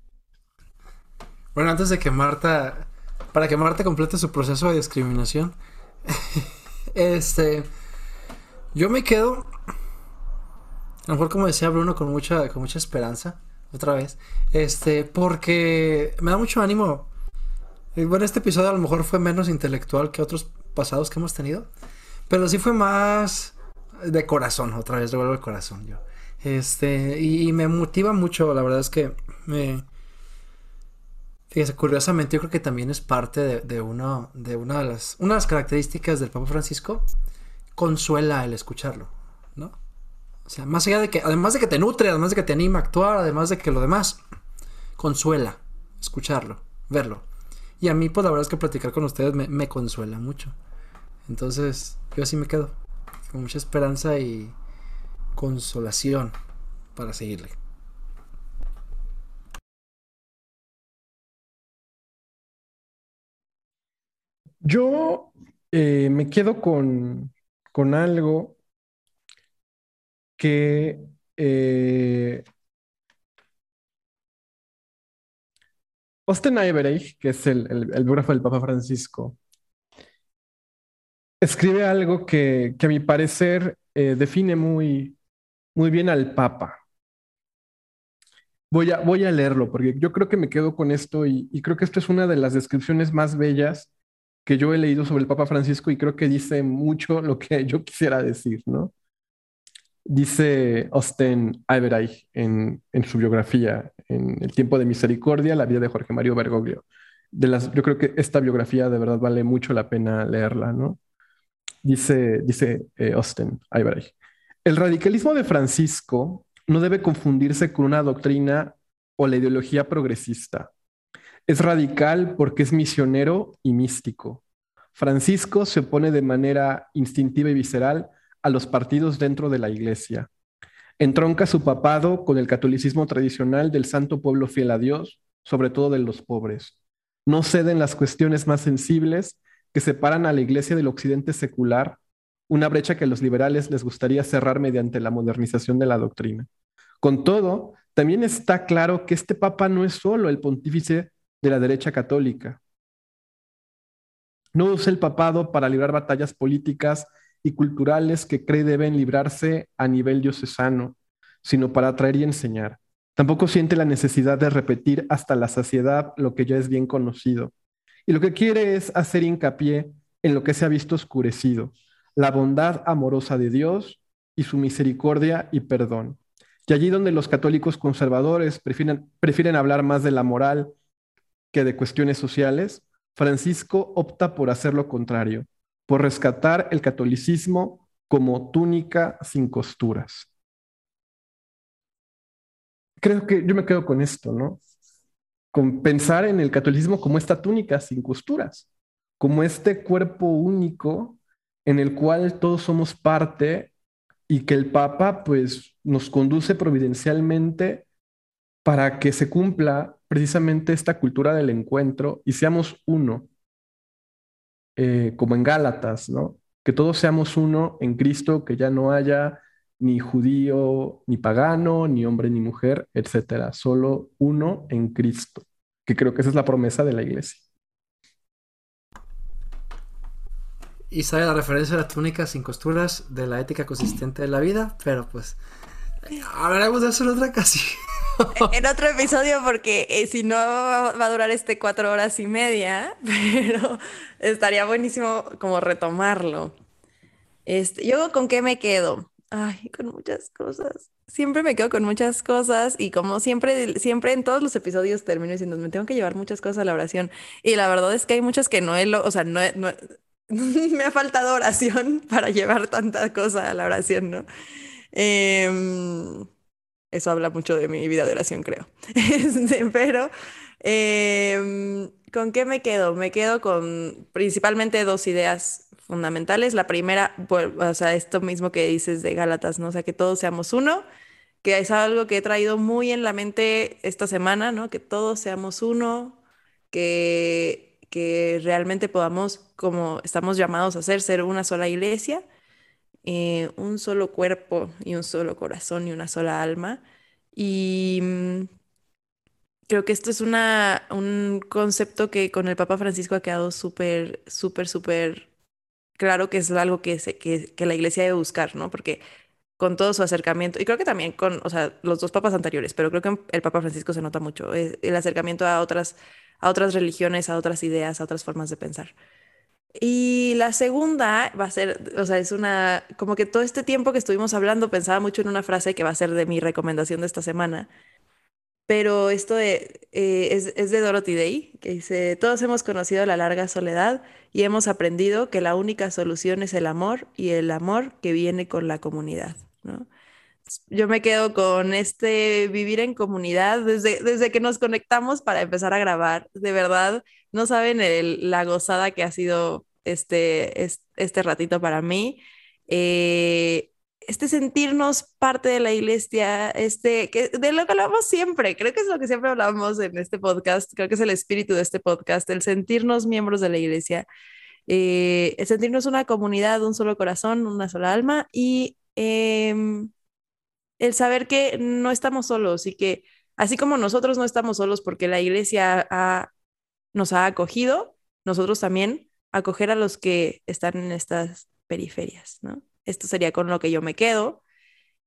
Bueno, antes de que Marta, para que Marta complete su proceso de discriminación, este, yo me quedo, a lo mejor como decía Bruno, con mucha, con mucha esperanza, otra vez. Este, porque me da mucho ánimo. Bueno, este episodio a lo mejor fue menos intelectual que otros pasados que hemos tenido. Pero sí fue más de corazón, otra vez revuelvo el corazón yo. Este, y, me motiva mucho, la verdad es que me... Fíjese, curiosamente yo creo que también es parte de, de, uno, de una, de las, una de las características del Papa Francisco, consuela el escucharlo, ¿no? O sea, más allá de que, además de que te nutre, además de que te anima a actuar, además de que lo demás, consuela escucharlo, verlo. Y a mí, pues la verdad es que platicar con ustedes me consuela mucho. Entonces, yo así me quedo, con mucha esperanza y consolación para seguirle. Yo eh, me quedo con, con algo que eh, Austin que es el, el, biógrafo del Papa Francisco, escribe algo que, a mi parecer eh, define muy, muy bien al Papa. Voy a, voy a leerlo porque yo creo que me quedo con esto y, y creo que esto es una de las descripciones más bellas que yo he leído sobre el Papa Francisco y creo que dice mucho lo que yo quisiera decir, ¿no? Dice Austin Ibereich en, su biografía, en El tiempo de misericordia, la vida de Jorge Mario Bergoglio. De las, yo creo que esta biografía de verdad vale mucho la pena leerla, ¿no? Dice, dice eh, Austin. El radicalismo de Francisco no debe confundirse con una doctrina o la ideología progresista. Es radical porque es misionero y místico. Francisco se opone de manera instintiva y visceral a los partidos dentro de la iglesia. Entronca su papado con el catolicismo tradicional del santo pueblo fiel a Dios, sobre todo de los pobres. No ceden las cuestiones más sensibles que separan a la iglesia del occidente secular, una brecha que a los liberales les gustaría cerrar mediante la modernización de la doctrina. Con todo, también está claro que este papa no es solo el pontífice de la derecha católica. No usa el papado para librar batallas políticas y culturales que cree deben librarse a nivel diocesano, sino para atraer y enseñar. Tampoco siente la necesidad de repetir hasta la saciedad lo que ya es bien conocido. Y lo que quiere es hacer hincapié en lo que se ha visto oscurecido, la bondad amorosa de Dios y su misericordia y perdón. Y allí donde los católicos conservadores prefieren, prefieren hablar más de la moral de cuestiones sociales, Francisco opta por hacer lo contrario, por rescatar el catolicismo como túnica sin costuras. Creo que yo me quedo con esto, ¿no? Con pensar en el catolicismo como esta túnica sin costuras, como este cuerpo único en el cual todos somos parte y que el Papa pues nos conduce providencialmente para que se cumpla precisamente esta cultura del encuentro y seamos uno eh, como en Gálatas, ¿no? Que todos seamos uno en Cristo, que ya no haya ni judío, ni pagano, ni hombre, ni mujer, etcétera. Solo uno en Cristo, que creo que esa es la promesa de la iglesia. Y sabe la referencia a la túnica sin costuras de la ética consistente de la vida, pero pues hablaremos de eso en otra ocasión. en otro episodio porque eh, si no va a durar este cuatro horas y media, pero estaría buenísimo como retomarlo. Este, yo con qué me quedo? Ay, con muchas cosas. Siempre me quedo con muchas cosas y como siempre, siempre en todos los episodios termino diciendo, me tengo que llevar muchas cosas a la oración. Y la verdad es que hay muchas que no he, lo, o sea, no, me ha faltado oración para llevar tanta cosa a la oración, ¿no? Eh, eso habla mucho de mi vida de oración, creo. Este, pero, em, ¿con qué me quedo? Me quedo con principalmente dos ideas fundamentales. La primera, o sea, esto mismo que dices de Gálatas, ¿no? O sea, que todos seamos uno, que es algo que he traído muy en la mente esta semana, ¿no? Que todos seamos uno, que, que realmente podamos, como estamos llamados a ser, ser una sola iglesia eh, un solo cuerpo y un solo corazón y una sola alma. Y mm, creo que esto es una, un concepto que con el Papa Francisco ha quedado súper, súper, súper claro que es algo que, se, que, que, la iglesia debe buscar, ¿no? Porque con todo su acercamiento, y creo que también con, o sea, los dos papas anteriores, pero creo que el Papa Francisco se nota mucho, el acercamiento a otras, a otras religiones, a otras ideas, a otras formas de pensar. Y la segunda va a ser, o sea, es una, como que todo este tiempo que estuvimos hablando pensaba mucho en una frase que va a ser de mi recomendación de esta semana, pero esto eh, es, es, de Dorothy Day, que dice, todos hemos conocido la larga soledad y hemos aprendido que la única solución es el amor y el amor que viene con la comunidad, ¿no? Yo me quedo con este vivir en comunidad desde, desde que nos conectamos para empezar a grabar. De verdad, no saben la gozada que ha sido este, este, ratito para mí. Eh, este sentirnos parte de la iglesia, este, de lo que hablamos siempre, creo que es lo que siempre hablamos en este podcast, creo que es el espíritu de este podcast, el sentirnos miembros de la iglesia, eh, el sentirnos una comunidad, un solo corazón, una sola alma y em, el saber que no estamos solos y que así como nosotros no estamos solos porque la iglesia nos ha acogido, nosotros también acoger a los que están en estas periferias, ¿no? Esto sería con lo que yo me quedo.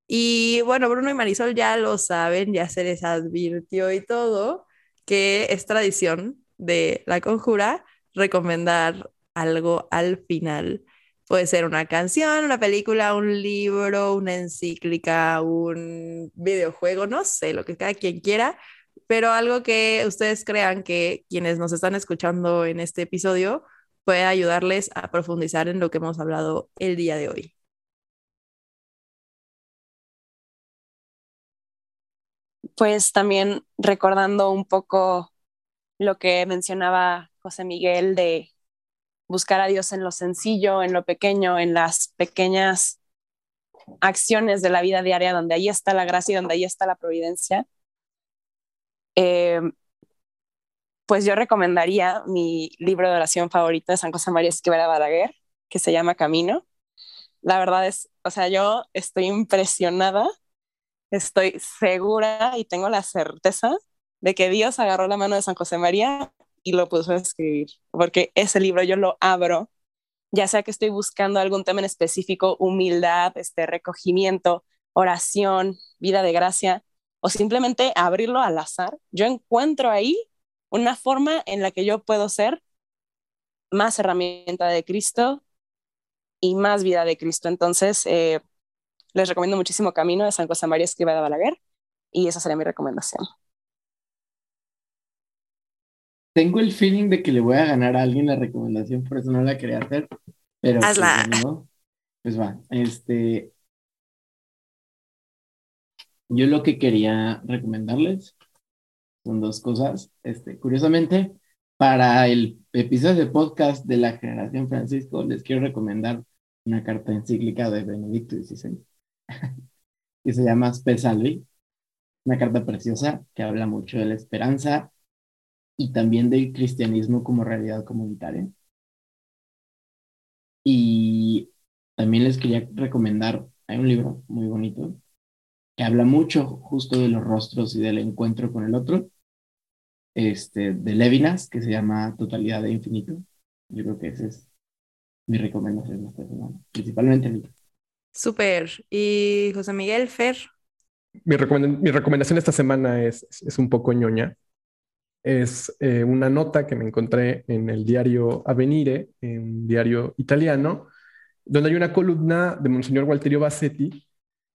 Y bueno, Bruno y Marisol ya lo saben, ya se les advirtió y todo, que es tradición de la conjura recomendar algo al final. Puede ser una canción, una película, un libro, una encíclica, un videojuego, no sé, lo que cada quien quiera, pero algo que ustedes crean que quienes nos están escuchando en este episodio puede ayudarles a profundizar en lo que hemos hablado el día de hoy. Pues también recordando un poco lo que mencionaba José Miguel de buscar a Dios en lo sencillo, en lo pequeño, en las pequeñas acciones de la vida diaria, donde ahí está la gracia y donde ahí está la providencia. Eh, pues yo recomendaría mi libro de oración favorito de San José María Esquivel Balaguer, que se llama Camino. La verdad es, o sea, yo estoy impresionada, estoy segura y tengo la certeza de que Dios agarró la mano de San José María y lo puso a escribir, porque ese libro yo lo abro, ya sea que estoy buscando algún tema en específico, humildad, este recogimiento, oración, vida de gracia, o simplemente abrirlo al azar, yo encuentro ahí una forma en la que yo puedo ser más herramienta de Cristo y más vida de Cristo. Entonces, eh, les recomiendo muchísimo Camino de San José María Escriba de Balaguer y esa sería mi recomendación. Tengo el feeling de que le voy a ganar a alguien la recomendación, por eso no la quería hacer. Pero pues, Hazla. pues va, este. Yo lo que quería recomendarles son dos cosas. Este, curiosamente, para el episodio de podcast de la generación Francisco, les quiero recomendar una carta encíclica de Benedicto XVI, que se llama Spes una carta preciosa que habla mucho de la esperanza y también del cristianismo como realidad comunitaria. Y también les quería recomendar, hay un libro muy bonito que habla mucho justo de los rostros y del encuentro con el otro, este, de Levinas, que se llama Totalidad de Infinito. Yo creo que esa es mi recomendación esta semana, principalmente mí. Súper. ¿Y José Miguel Fer? Mi, mi recomendación esta semana es, es un poco ñoña. Es eh, una nota que me encontré en el diario Avenire, un diario italiano, donde hay una columna de Monseñor Walterio Bassetti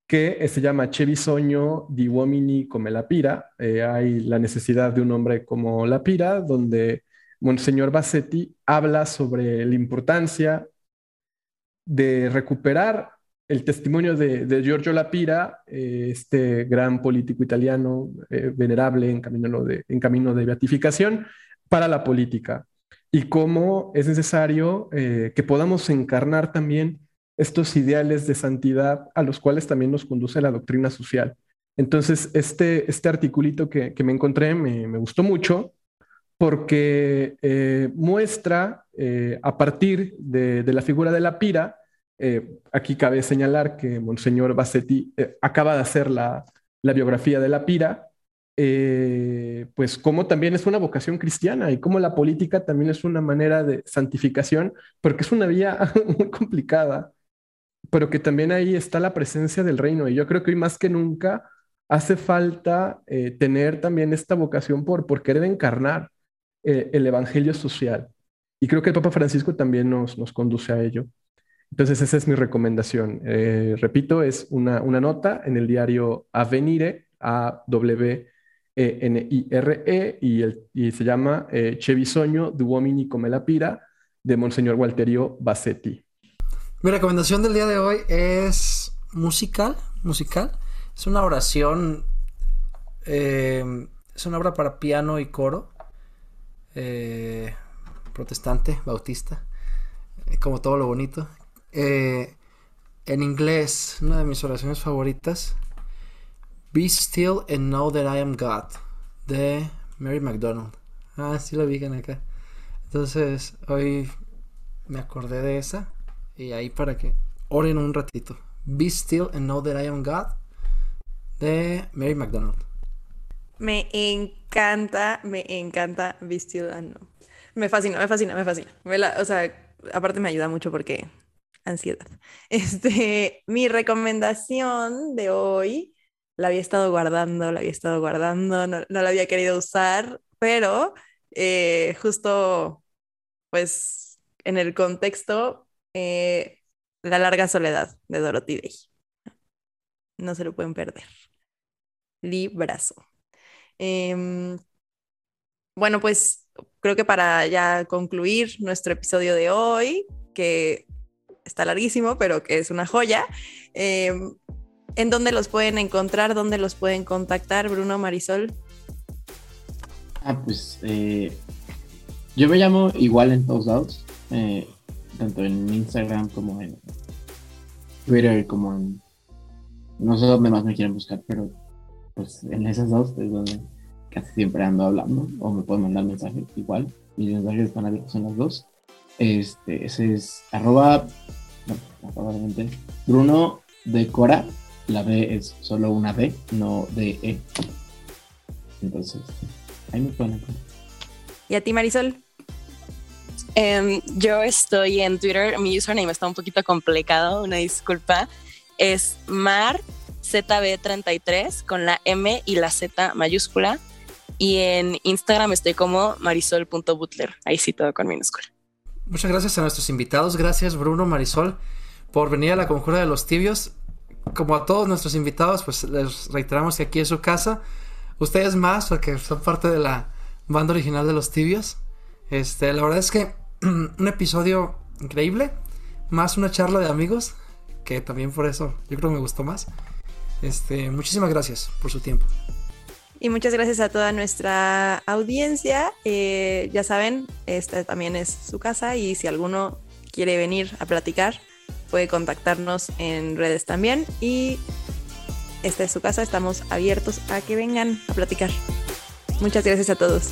que eh, se llama C'è bisogno di uomini come la Pira. Eh, hay la necesidad de un hombre como la Pira, donde Monseñor Bassetti habla sobre la importancia de recuperar el testimonio de, Giorgio Lapira, eh, este gran político italiano venerable en camino, de, en camino de beatificación, para la política y cómo es necesario que podamos encarnar también estos ideales de santidad a los cuales también nos conduce la doctrina social. Entonces, este, este articulito que, me encontré me, gustó mucho porque eh, muestra eh, a partir de, la figura de la pira, eh, aquí cabe señalar que Monseñor Bassetti acaba de hacer la, la, biografía de la pira, pues como también es una vocación cristiana y como la política también es una manera de santificación, porque es una vía muy complicada pero que también ahí está la presencia del reino. Y yo creo que hoy más que nunca hace falta eh, tener también esta vocación por, por querer encarnar eh, el evangelio social. Y creo que el Papa Francisco también nos, nos conduce a ello. Entonces esa es mi recomendación. Eh, repito, es una, una, nota en el diario Avenire, A-W-E-N-I-R-E, y, el, y se llama eh, Chevisogno du uomini come la pira, de Monseñor Walterio Bassetti. Mi recomendación del día de hoy es musical, musical. Es una oración, eh, es una obra para piano y coro, eh, protestante, bautista, eh, como todo lo bonito. En inglés, una de mis oraciones favoritas, Be Still and Know That I Am God, de Mary McDonald. Ah, sí lo vi acá. Entonces, hoy me acordé de esa y ahí para que oren un ratito. Be Still and Know That I Am God, de Mary McDonald. Me encanta, me encanta Be Still and Know. Me fascina, me fascina, me fascina. O sea, aparte me ayuda mucho porque ansiedad. Este, mi recomendación de hoy la había estado guardando, la había estado guardando, no, no la había querido usar, pero eh, justo, pues, en el contexto, eh, La larga soledad de Dorothy Day. No se lo pueden perder. Librazo. Em, bueno, pues creo que para ya concluir nuestro episodio de hoy, que está larguísimo, pero que es una joya, em, ¿en dónde los pueden encontrar? ¿Dónde los pueden contactar, Bruno Marisol? Ah, pues eh, yo me llamo igual en todos lados, eh, tanto en Instagram como en Twitter, como en... No sé dónde más me quieren buscar, pero pues en esas dos es donde casi siempre ando hablando, o me pueden mandar mensajes igual, mis mensajes están abiertos en las dos. Este, ese es arroba, no, arroba obviamente, Bruno de Cora, la B es solo una B, no de E. Entonces, ahí me encontrar. ¿Y a ti, Marisol? Em, yo estoy en Twitter, mi username está un poquito complicado, una disculpa. Es MarZB33 con la M y la Z mayúscula. Y en Instagram estoy como marisol.butler, ahí sí todo con minúscula. Muchas gracias a nuestros invitados. Gracias, Bruno, Marisol, por venir a la Conjura de los Tibios. Como a todos nuestros invitados, pues les reiteramos que aquí es su casa. Ustedes más, porque son parte de la banda original de los Tibios. Este, la verdad es que un episodio increíble. Más una charla de amigos. Que también por eso yo creo que me gustó más. Este, muchísimas gracias por su tiempo. Y muchas gracias a toda nuestra audiencia. Eh, ya saben, esta también es su casa y si alguno quiere venir a platicar, puede contactarnos en redes también. Y esta es su casa, estamos abiertos a que vengan a platicar. Muchas gracias a todos.